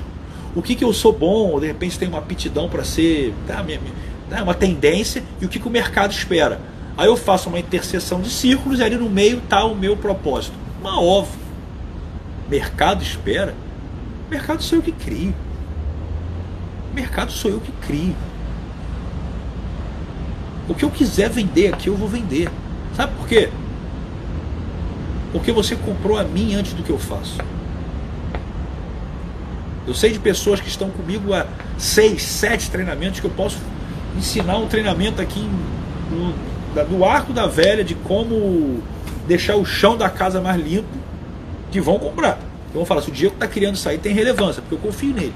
[SPEAKER 1] o que, que eu sou bom, de repente tem uma aptidão para ser, tá, minha, minha, tá, uma tendência, e o que, que o mercado espera. Aí eu faço uma interseção de círculos e ali no meio está o meu propósito. Uma óbvio. mercado espera, mercado sou eu que crio. Mercado sou eu que crio. O que eu quiser vender aqui, eu vou vender. Sabe por quê? Porque você comprou a mim antes do que eu faço. Eu sei de pessoas que estão comigo há seis, sete treinamentos que eu posso ensinar um treinamento aqui no, do arco da velha de como deixar o chão da casa mais limpo, que vão comprar. Então falar, se o Diego está querendo sair, tem relevância, porque eu confio nele.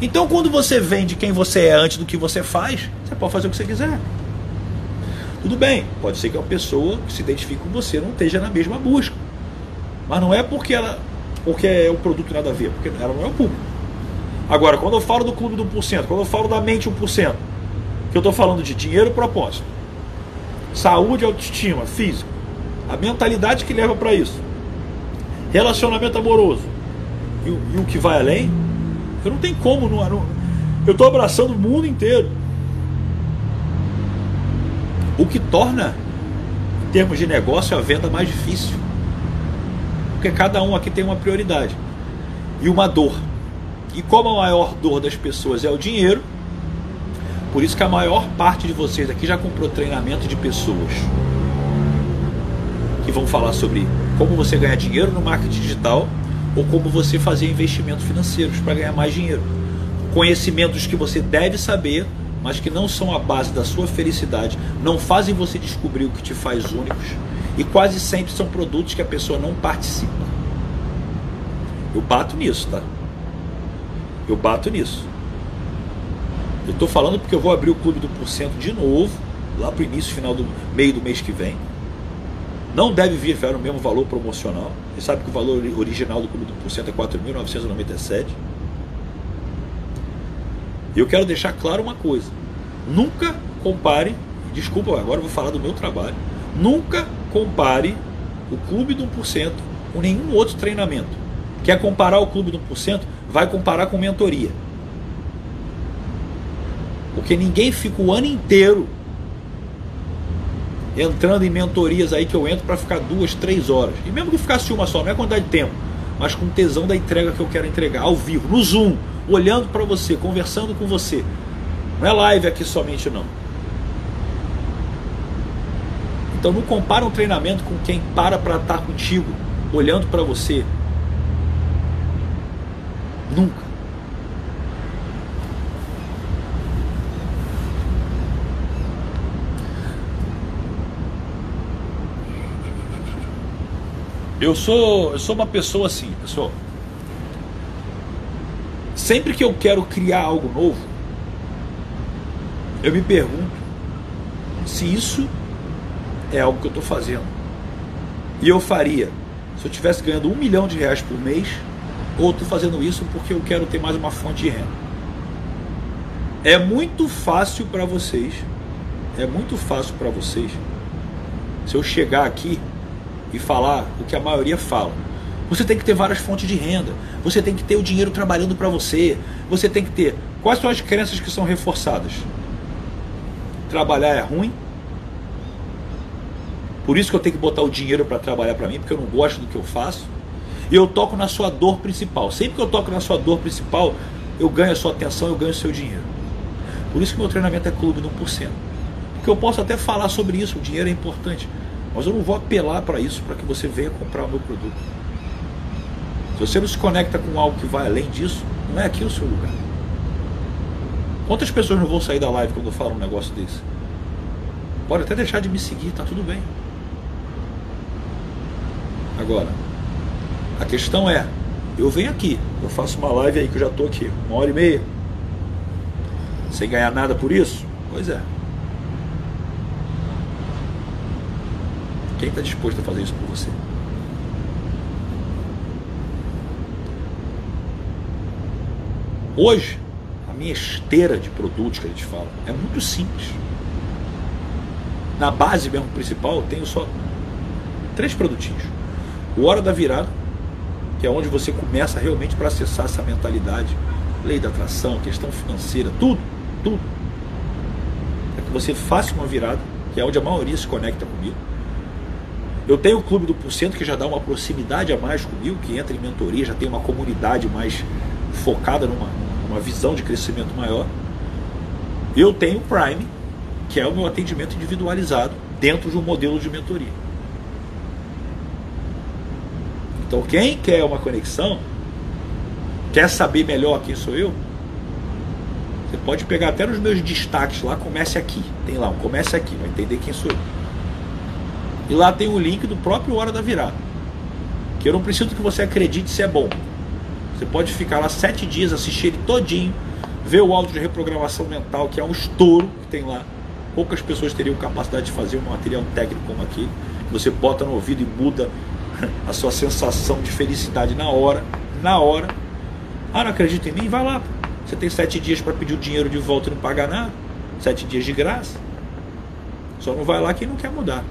[SPEAKER 1] Então quando você vende quem você é antes do que você faz, você pode fazer o que você quiser. Tudo bem, pode ser que uma pessoa que se identifique com você não esteja na mesma busca. Mas não é porque ela porque é o produto nada a ver, porque ela não é o público. Agora, quando eu falo do clube do 1%, quando eu falo da mente 1%, que eu estou falando de dinheiro e propósito, saúde, autoestima, físico, a mentalidade que leva para isso, relacionamento amoroso e, e, o que vai além, eu não tem como, não, não eu estou abraçando o mundo inteiro. O que torna, em termos de negócio, a venda mais difícil. Porque cada um aqui tem uma prioridade e uma dor. E como a maior dor das pessoas é o dinheiro, por isso que a maior parte de vocês aqui já comprou treinamento de pessoas que vão falar sobre como você ganhar dinheiro no marketing digital ou como você fazer investimentos financeiros para ganhar mais dinheiro. Conhecimentos que você deve saber, mas que não são a base da sua felicidade, não fazem você descobrir o que te faz únicos e quase sempre são produtos que a pessoa não participa. Eu bato nisso, tá? Eu bato nisso. Eu estou falando porque eu vou abrir o clube do porcento de novo, lá para o início, final do meio do mês que vem. Não deve vir o mesmo valor promocional. Você sabe que o valor original do clube do porcento é 4.997. E eu quero deixar claro uma coisa: nunca compare, desculpa, agora eu vou falar do meu trabalho. Nunca compare o clube do 1% com nenhum outro treinamento. Quer comparar o clube do 1%? Vai comparar com mentoria. Porque ninguém fica o ano inteiro entrando em mentorias aí que eu entro para ficar duas, três horas. E mesmo que ficasse uma só, não é quantidade de tempo, mas com tesão da entrega que eu quero entregar, ao vivo, no Zoom, olhando para você, conversando com você. Não é live aqui somente não. Então não compara um treinamento com quem para para estar contigo, olhando para você. Nunca. Eu sou, eu sou uma pessoa assim, pessoal. Sempre que eu quero criar algo novo, eu me pergunto se isso é algo que eu estou fazendo. E eu faria se eu estivesse ganhando um milhão de reais por mês, ou estou fazendo isso porque eu quero ter mais uma fonte de renda. É muito fácil para vocês, é muito fácil para vocês, se eu chegar aqui e falar o que a maioria fala. Você tem que ter várias fontes de renda. Você tem que ter o dinheiro trabalhando para você. Você tem que ter. Quais são as crenças que são reforçadas? Trabalhar é ruim. Por isso que eu tenho que botar o dinheiro para trabalhar para mim, porque eu não gosto do que eu faço. E eu toco na sua dor principal. Sempre que eu toco na sua dor principal, eu ganho a sua atenção, eu ganho o seu dinheiro. Por isso que meu treinamento é clube no 1%. Porque eu posso até falar sobre isso, o dinheiro é importante. Mas eu não vou apelar para isso, para que você venha comprar o meu produto. Se você não se conecta com algo que vai além disso, não é aqui o seu lugar. Quantas pessoas não vão sair da live quando eu falo um negócio desse? Pode até deixar de me seguir, tá tudo bem. Agora, a questão é, eu venho aqui, eu faço uma live aí que eu já estou aqui, uma hora e meia, sem ganhar nada por isso? Pois é. Quem está disposto a fazer isso por você? Hoje, a minha esteira de produtos que a gente fala é muito simples. Na base mesmo principal, eu tenho só três produtinhos. O Hora da Virada, que é onde você começa realmente para acessar essa mentalidade, lei da atração, questão financeira, tudo, tudo. É que você faça uma virada, que é onde a maioria se conecta comigo Eu tenho o Clube do Porcento que já dá uma proximidade a mais comigo, que entra em mentoria, já tem uma comunidade mais focada numa, numa visão de crescimento maior. Eu tenho o Prime, que é o meu atendimento individualizado dentro de um modelo de mentoria. Então, quem quer uma conexão, quer saber melhor quem sou eu, você pode pegar até nos meus destaques lá, comece aqui. Tem lá um comece aqui, vai entender quem sou eu. E lá tem o link do próprio Hora da Virada. Que eu não preciso que você acredite se é bom. Você pode ficar lá sete dias, assistir ele todinho, ver o áudio de reprogramação mental, que é um estouro que tem lá. Poucas pessoas teriam capacidade de fazer um material técnico como aquele. Você bota no ouvido e muda a sua sensação de felicidade na hora, na hora. Ah, não acredita em mim? Vai lá. Você tem sete dias para pedir o dinheiro de volta e não pagar nada. Sete dias de graça. Só não vai lá quem não quer mudar.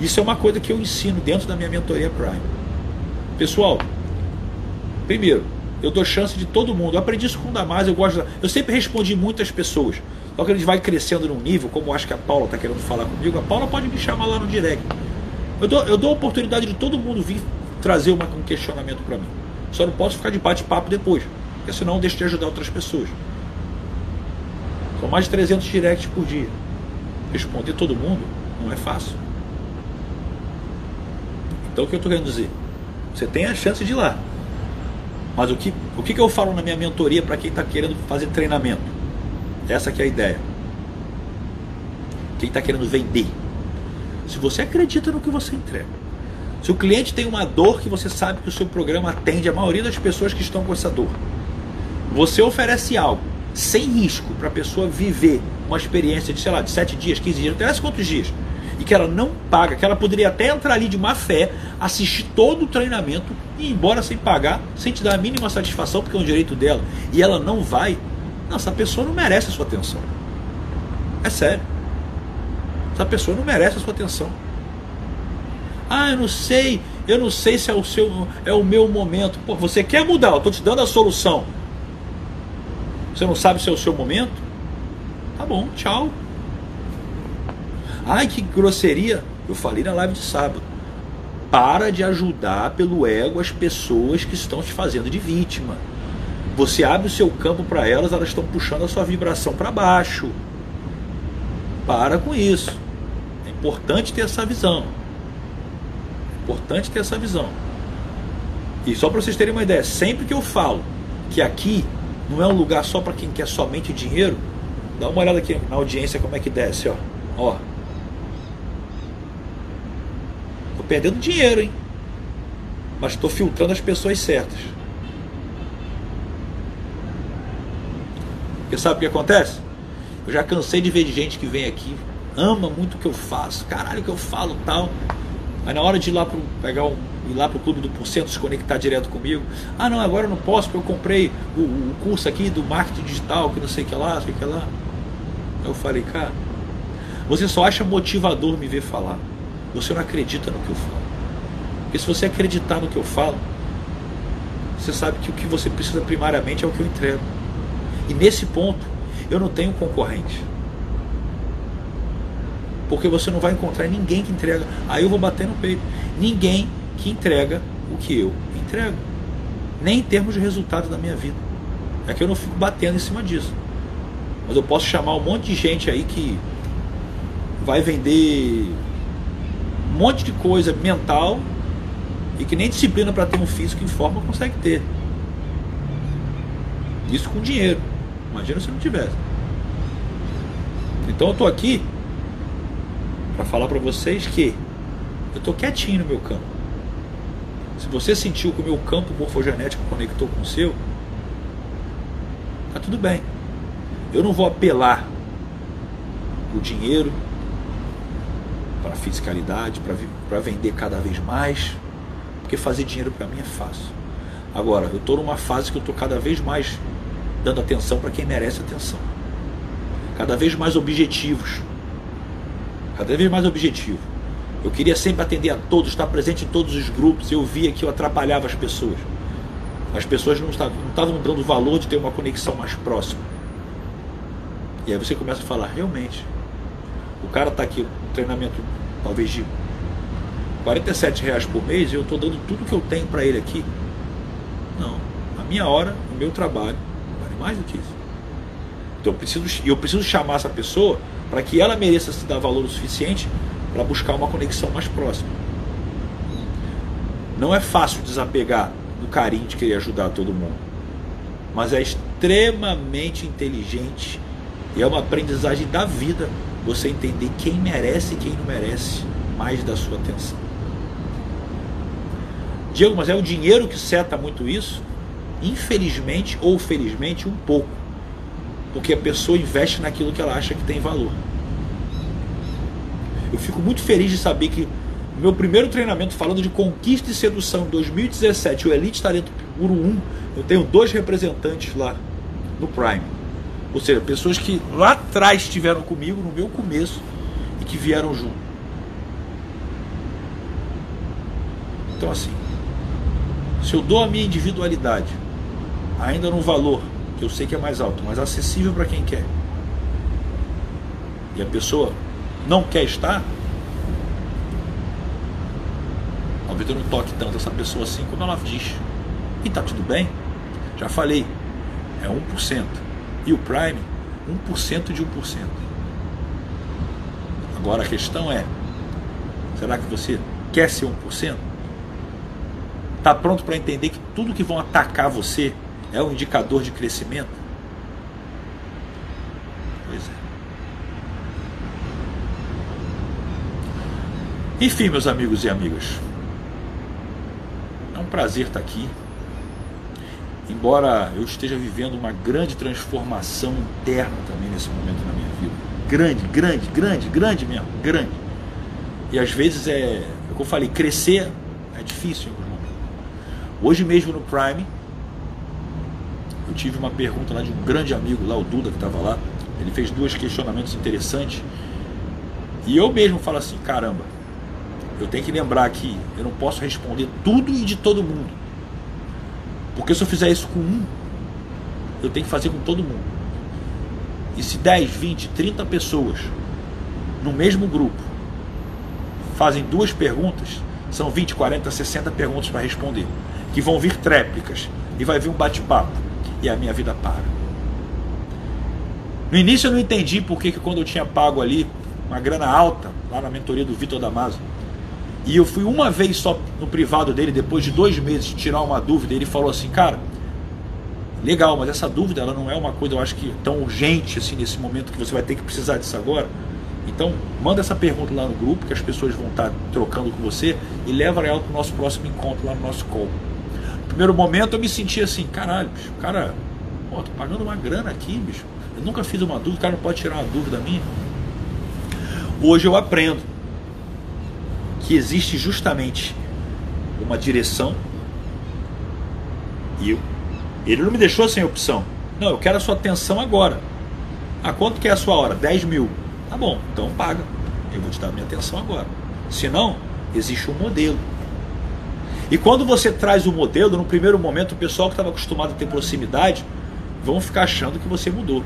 [SPEAKER 1] Isso é uma coisa que eu ensino dentro da minha mentoria Prime. Pessoal, primeiro, eu dou chance de todo mundo. Eu aprendi isso com o Damas, eu gosto. Eu sempre respondi muitas pessoas. Só que eles vai crescendo num nível, como acho que a Paula está querendo falar comigo, a Paula pode me chamar lá no direct. Eu dou, eu dou a oportunidade de todo mundo vir trazer uma, um questionamento para mim. Só não posso ficar de bate-papo depois, porque senão eu deixo de ajudar outras pessoas. São mais de 300 directs por dia. Responder todo mundo não é fácil. Então o que eu estou querendo dizer? Você tem a chance de ir lá. Mas o que, o que eu falo na minha mentoria para quem está querendo fazer treinamento? Essa que é a ideia. Quem está querendo vender. Se você acredita no que você entrega. Se o cliente tem uma dor que você sabe que o seu programa atende a maioria das pessoas que estão com essa dor. Você oferece algo sem risco para a pessoa viver uma experiência de, sei lá, de 7 dias, 15 dias, não interessa quantos dias. E que ela não paga, que ela poderia até entrar ali de má fé, assistir todo o treinamento e ir embora sem pagar, sem te dar a mínima satisfação, porque é um direito dela, e ela não vai. Não, essa pessoa não merece a sua atenção. É sério. Essa pessoa não merece a sua atenção. Ah, eu não sei, eu não sei se é o seu, é o meu momento. Pô, você quer mudar? Eu estou te dando a solução. Você não sabe se é o seu momento? Tá bom, tchau. Ai, que grosseria. Eu falei na live de sábado. Para de ajudar pelo ego as pessoas que estão te fazendo de vítima. Você abre o seu campo para elas, elas estão puxando a sua vibração para baixo. Para com isso importante ter essa visão. Importante ter essa visão. E só para vocês terem uma ideia, sempre que eu falo que aqui não é um lugar só para quem quer somente dinheiro, dá uma olhada aqui na audiência como é que desce, ó. Ó. Tô perdendo dinheiro, hein? Mas estou filtrando as pessoas certas. Porque sabe o que acontece? Eu já cansei de ver gente que vem aqui ama muito o que eu faço, caralho, o que eu falo tal. Aí na hora de ir lá pro, pegar um, ir lá pro clube do porcento, se conectar direto comigo, ah não, agora eu não posso, porque eu comprei o, o curso aqui do marketing digital, que não sei o que lá, sei o que lá. Eu falei, cara, você só acha motivador me ver falar. Você não acredita no que eu falo. Porque se você acreditar no que eu falo, você sabe que o que você precisa primariamente é o que eu entrego. E nesse ponto, eu não tenho concorrente. Porque você não vai encontrar ninguém que entrega. Aí eu vou bater no peito. Ninguém que entrega o que eu entrego. Nem em termos de resultado da minha vida. É que eu não fico batendo em cima disso. Mas eu posso chamar um monte de gente aí que vai vender um monte de coisa mental e que nem disciplina para ter um físico em forma consegue ter. Isso com dinheiro. Imagina se não tivesse. Então eu estou aqui para falar para vocês que eu estou quietinho no meu campo. Se você sentiu que o meu campo morfogenético conectou com o seu, tá tudo bem. Eu não vou apelar o dinheiro para fiscalidade, para vender cada vez mais, porque fazer dinheiro para mim é fácil. Agora, eu estou numa fase que eu estou cada vez mais dando atenção para quem merece atenção. Cada vez mais objetivos cada vez mais objetivo. Eu queria sempre atender a todos, estar presente em todos os grupos. Eu via que eu atrapalhava as pessoas. As pessoas não estavam, não estavam dando valor de ter uma conexão mais próxima. E aí você começa a falar, realmente, o cara está aqui, treinamento talvez de 47 reais por mês, e eu estou dando tudo que eu tenho para ele aqui. Não. A minha hora, o meu trabalho, vale mais do que isso. Então eu preciso, eu preciso chamar essa pessoa para que ela mereça se dar valor o suficiente para buscar uma conexão mais próxima. Não é fácil desapegar do carinho de querer ajudar todo mundo, mas é extremamente inteligente e é uma aprendizagem da vida você entender quem merece e quem não merece mais da sua atenção. Diego, mas é o dinheiro que seta muito isso? Infelizmente ou felizmente, um pouco. Porque a pessoa investe naquilo que ela acha que tem valor. Eu fico muito feliz de saber que meu primeiro treinamento falando de conquista e sedução em 2017, o Elite Talento Puro 1, eu tenho dois representantes lá no Prime. Ou seja, pessoas que lá atrás estiveram comigo no meu começo e que vieram junto. Então assim, se eu dou a minha individualidade, ainda num valor que eu sei que é mais alto, mas acessível para quem quer, e a pessoa não quer estar, talvez eu não toque tanto essa pessoa assim como ela diz. E tá tudo bem. Já falei, é 1%. E o Prime, 1% de 1%. Agora a questão é: será que você quer ser 1%? Está pronto para entender que tudo que vão atacar você é um indicador de crescimento? Pois é. Enfim, meus amigos e amigas, é um prazer estar aqui. Embora eu esteja vivendo uma grande transformação interna também nesse momento na minha vida. Grande, grande, grande, grande mesmo, grande. E às vezes é, é como eu falei, crescer é difícil em alguns momentos. Hoje mesmo no Prime, eu tive uma pergunta lá de um grande amigo lá, o Duda, que estava lá. Ele fez dois questionamentos interessantes. E eu mesmo falo assim: caramba, eu tenho que lembrar que eu não posso responder tudo e de todo mundo. Porque se eu fizer isso com um, eu tenho que fazer com todo mundo. E se 10, 20, 30 pessoas no mesmo grupo fazem duas perguntas, são 20, 40, 60 perguntas para responder. Que vão vir tréplicas e vai vir um bate-papo. E a minha vida para. No início eu não entendi porque que quando eu tinha pago ali uma grana alta, lá na mentoria do Vitor Damaso, e eu fui uma vez só no privado dele, depois de dois meses, tirar uma dúvida. Ele falou assim, cara, legal, mas essa dúvida ela não é uma coisa, eu acho que tão urgente assim nesse momento que você vai ter que precisar disso agora. Então, manda essa pergunta lá no grupo que as pessoas vão estar trocando com você e leva ela para o nosso próximo encontro lá no nosso call. No primeiro momento eu me senti assim, caralho, bicho, cara, pô, tô pagando uma grana aqui, bicho. Eu nunca fiz uma dúvida, o cara não pode tirar uma dúvida minha. Hoje eu aprendo que existe justamente uma direção e eu, ele não me deixou sem opção. Não, eu quero a sua atenção agora. Ah, quanto que é a sua hora? 10 mil. Tá bom, então paga. Eu vou te dar minha atenção agora. Se não, existe um modelo. E quando você traz o modelo, no primeiro momento, o pessoal que estava acostumado a ter proximidade vão ficar achando que você mudou.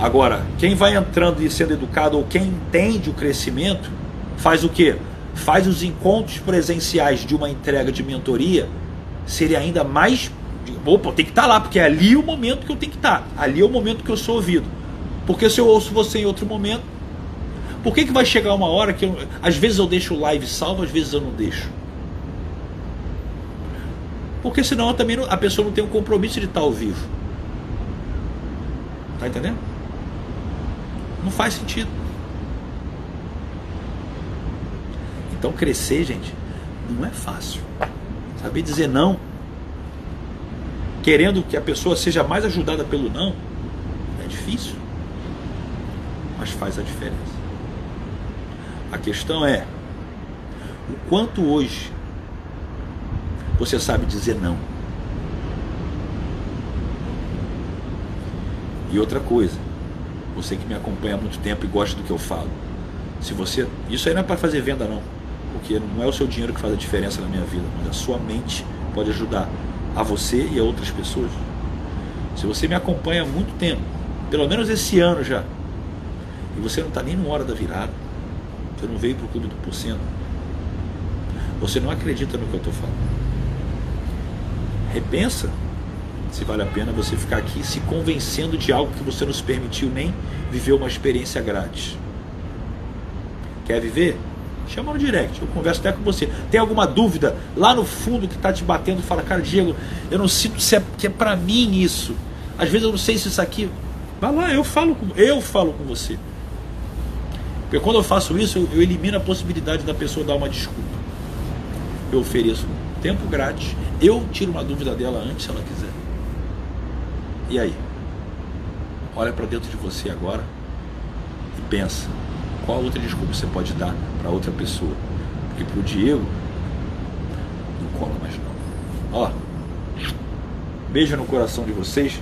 [SPEAKER 1] Agora, quem vai entrando e sendo educado, ou quem entende o crescimento, faz o quê? Faz os encontros presenciais de uma entrega de mentoria serem ainda mais. Opa, tem que estar tá lá, porque é ali o momento que eu tenho que estar. Tá. Ali é o momento que eu sou ouvido. Porque se eu ouço você em outro momento, por que, que vai chegar uma hora que eu, às vezes eu deixo o live salvo, às vezes eu não deixo? Porque senão também não, a pessoa não tem um compromisso de estar ao vivo. Tá entendendo? Não faz sentido. Então crescer, gente, não é fácil. Saber dizer não, querendo que a pessoa seja mais ajudada pelo não, é difícil. Mas faz a diferença. A questão é o quanto hoje você sabe dizer não. E outra coisa, você que me acompanha há muito tempo e gosta do que eu falo. Se você, isso aí não é para fazer venda não, porque não é o seu dinheiro que faz a diferença na minha vida, mas a sua mente pode ajudar a você e a outras pessoas. Se você me acompanha há muito tempo, pelo menos esse ano já, E você não está nem no hora da virada. Você não veio para o clube do porcento. Você não acredita no que eu estou falando. Repensa se vale a pena você ficar aqui se convencendo de algo que você não se permitiu nem viver uma experiência grátis. Quer viver? Chama no direct, eu converso até com você. Tem alguma dúvida lá no fundo que está te batendo? Fala, cara, Diego, eu não sinto se é, que é para mim isso. Às vezes eu não sei se isso aqui. Vai lá, eu falo com, eu falo com você. Porque quando eu faço isso, eu, eu elimino a possibilidade da pessoa dar uma desculpa. Eu ofereço tempo grátis, eu tiro uma dúvida dela antes, se ela quiser. E aí? Olha para dentro de você agora e pensa qual outra desculpa você pode dar para outra pessoa. Porque para o Diego não cola mais não. Ó, beijo no coração de vocês.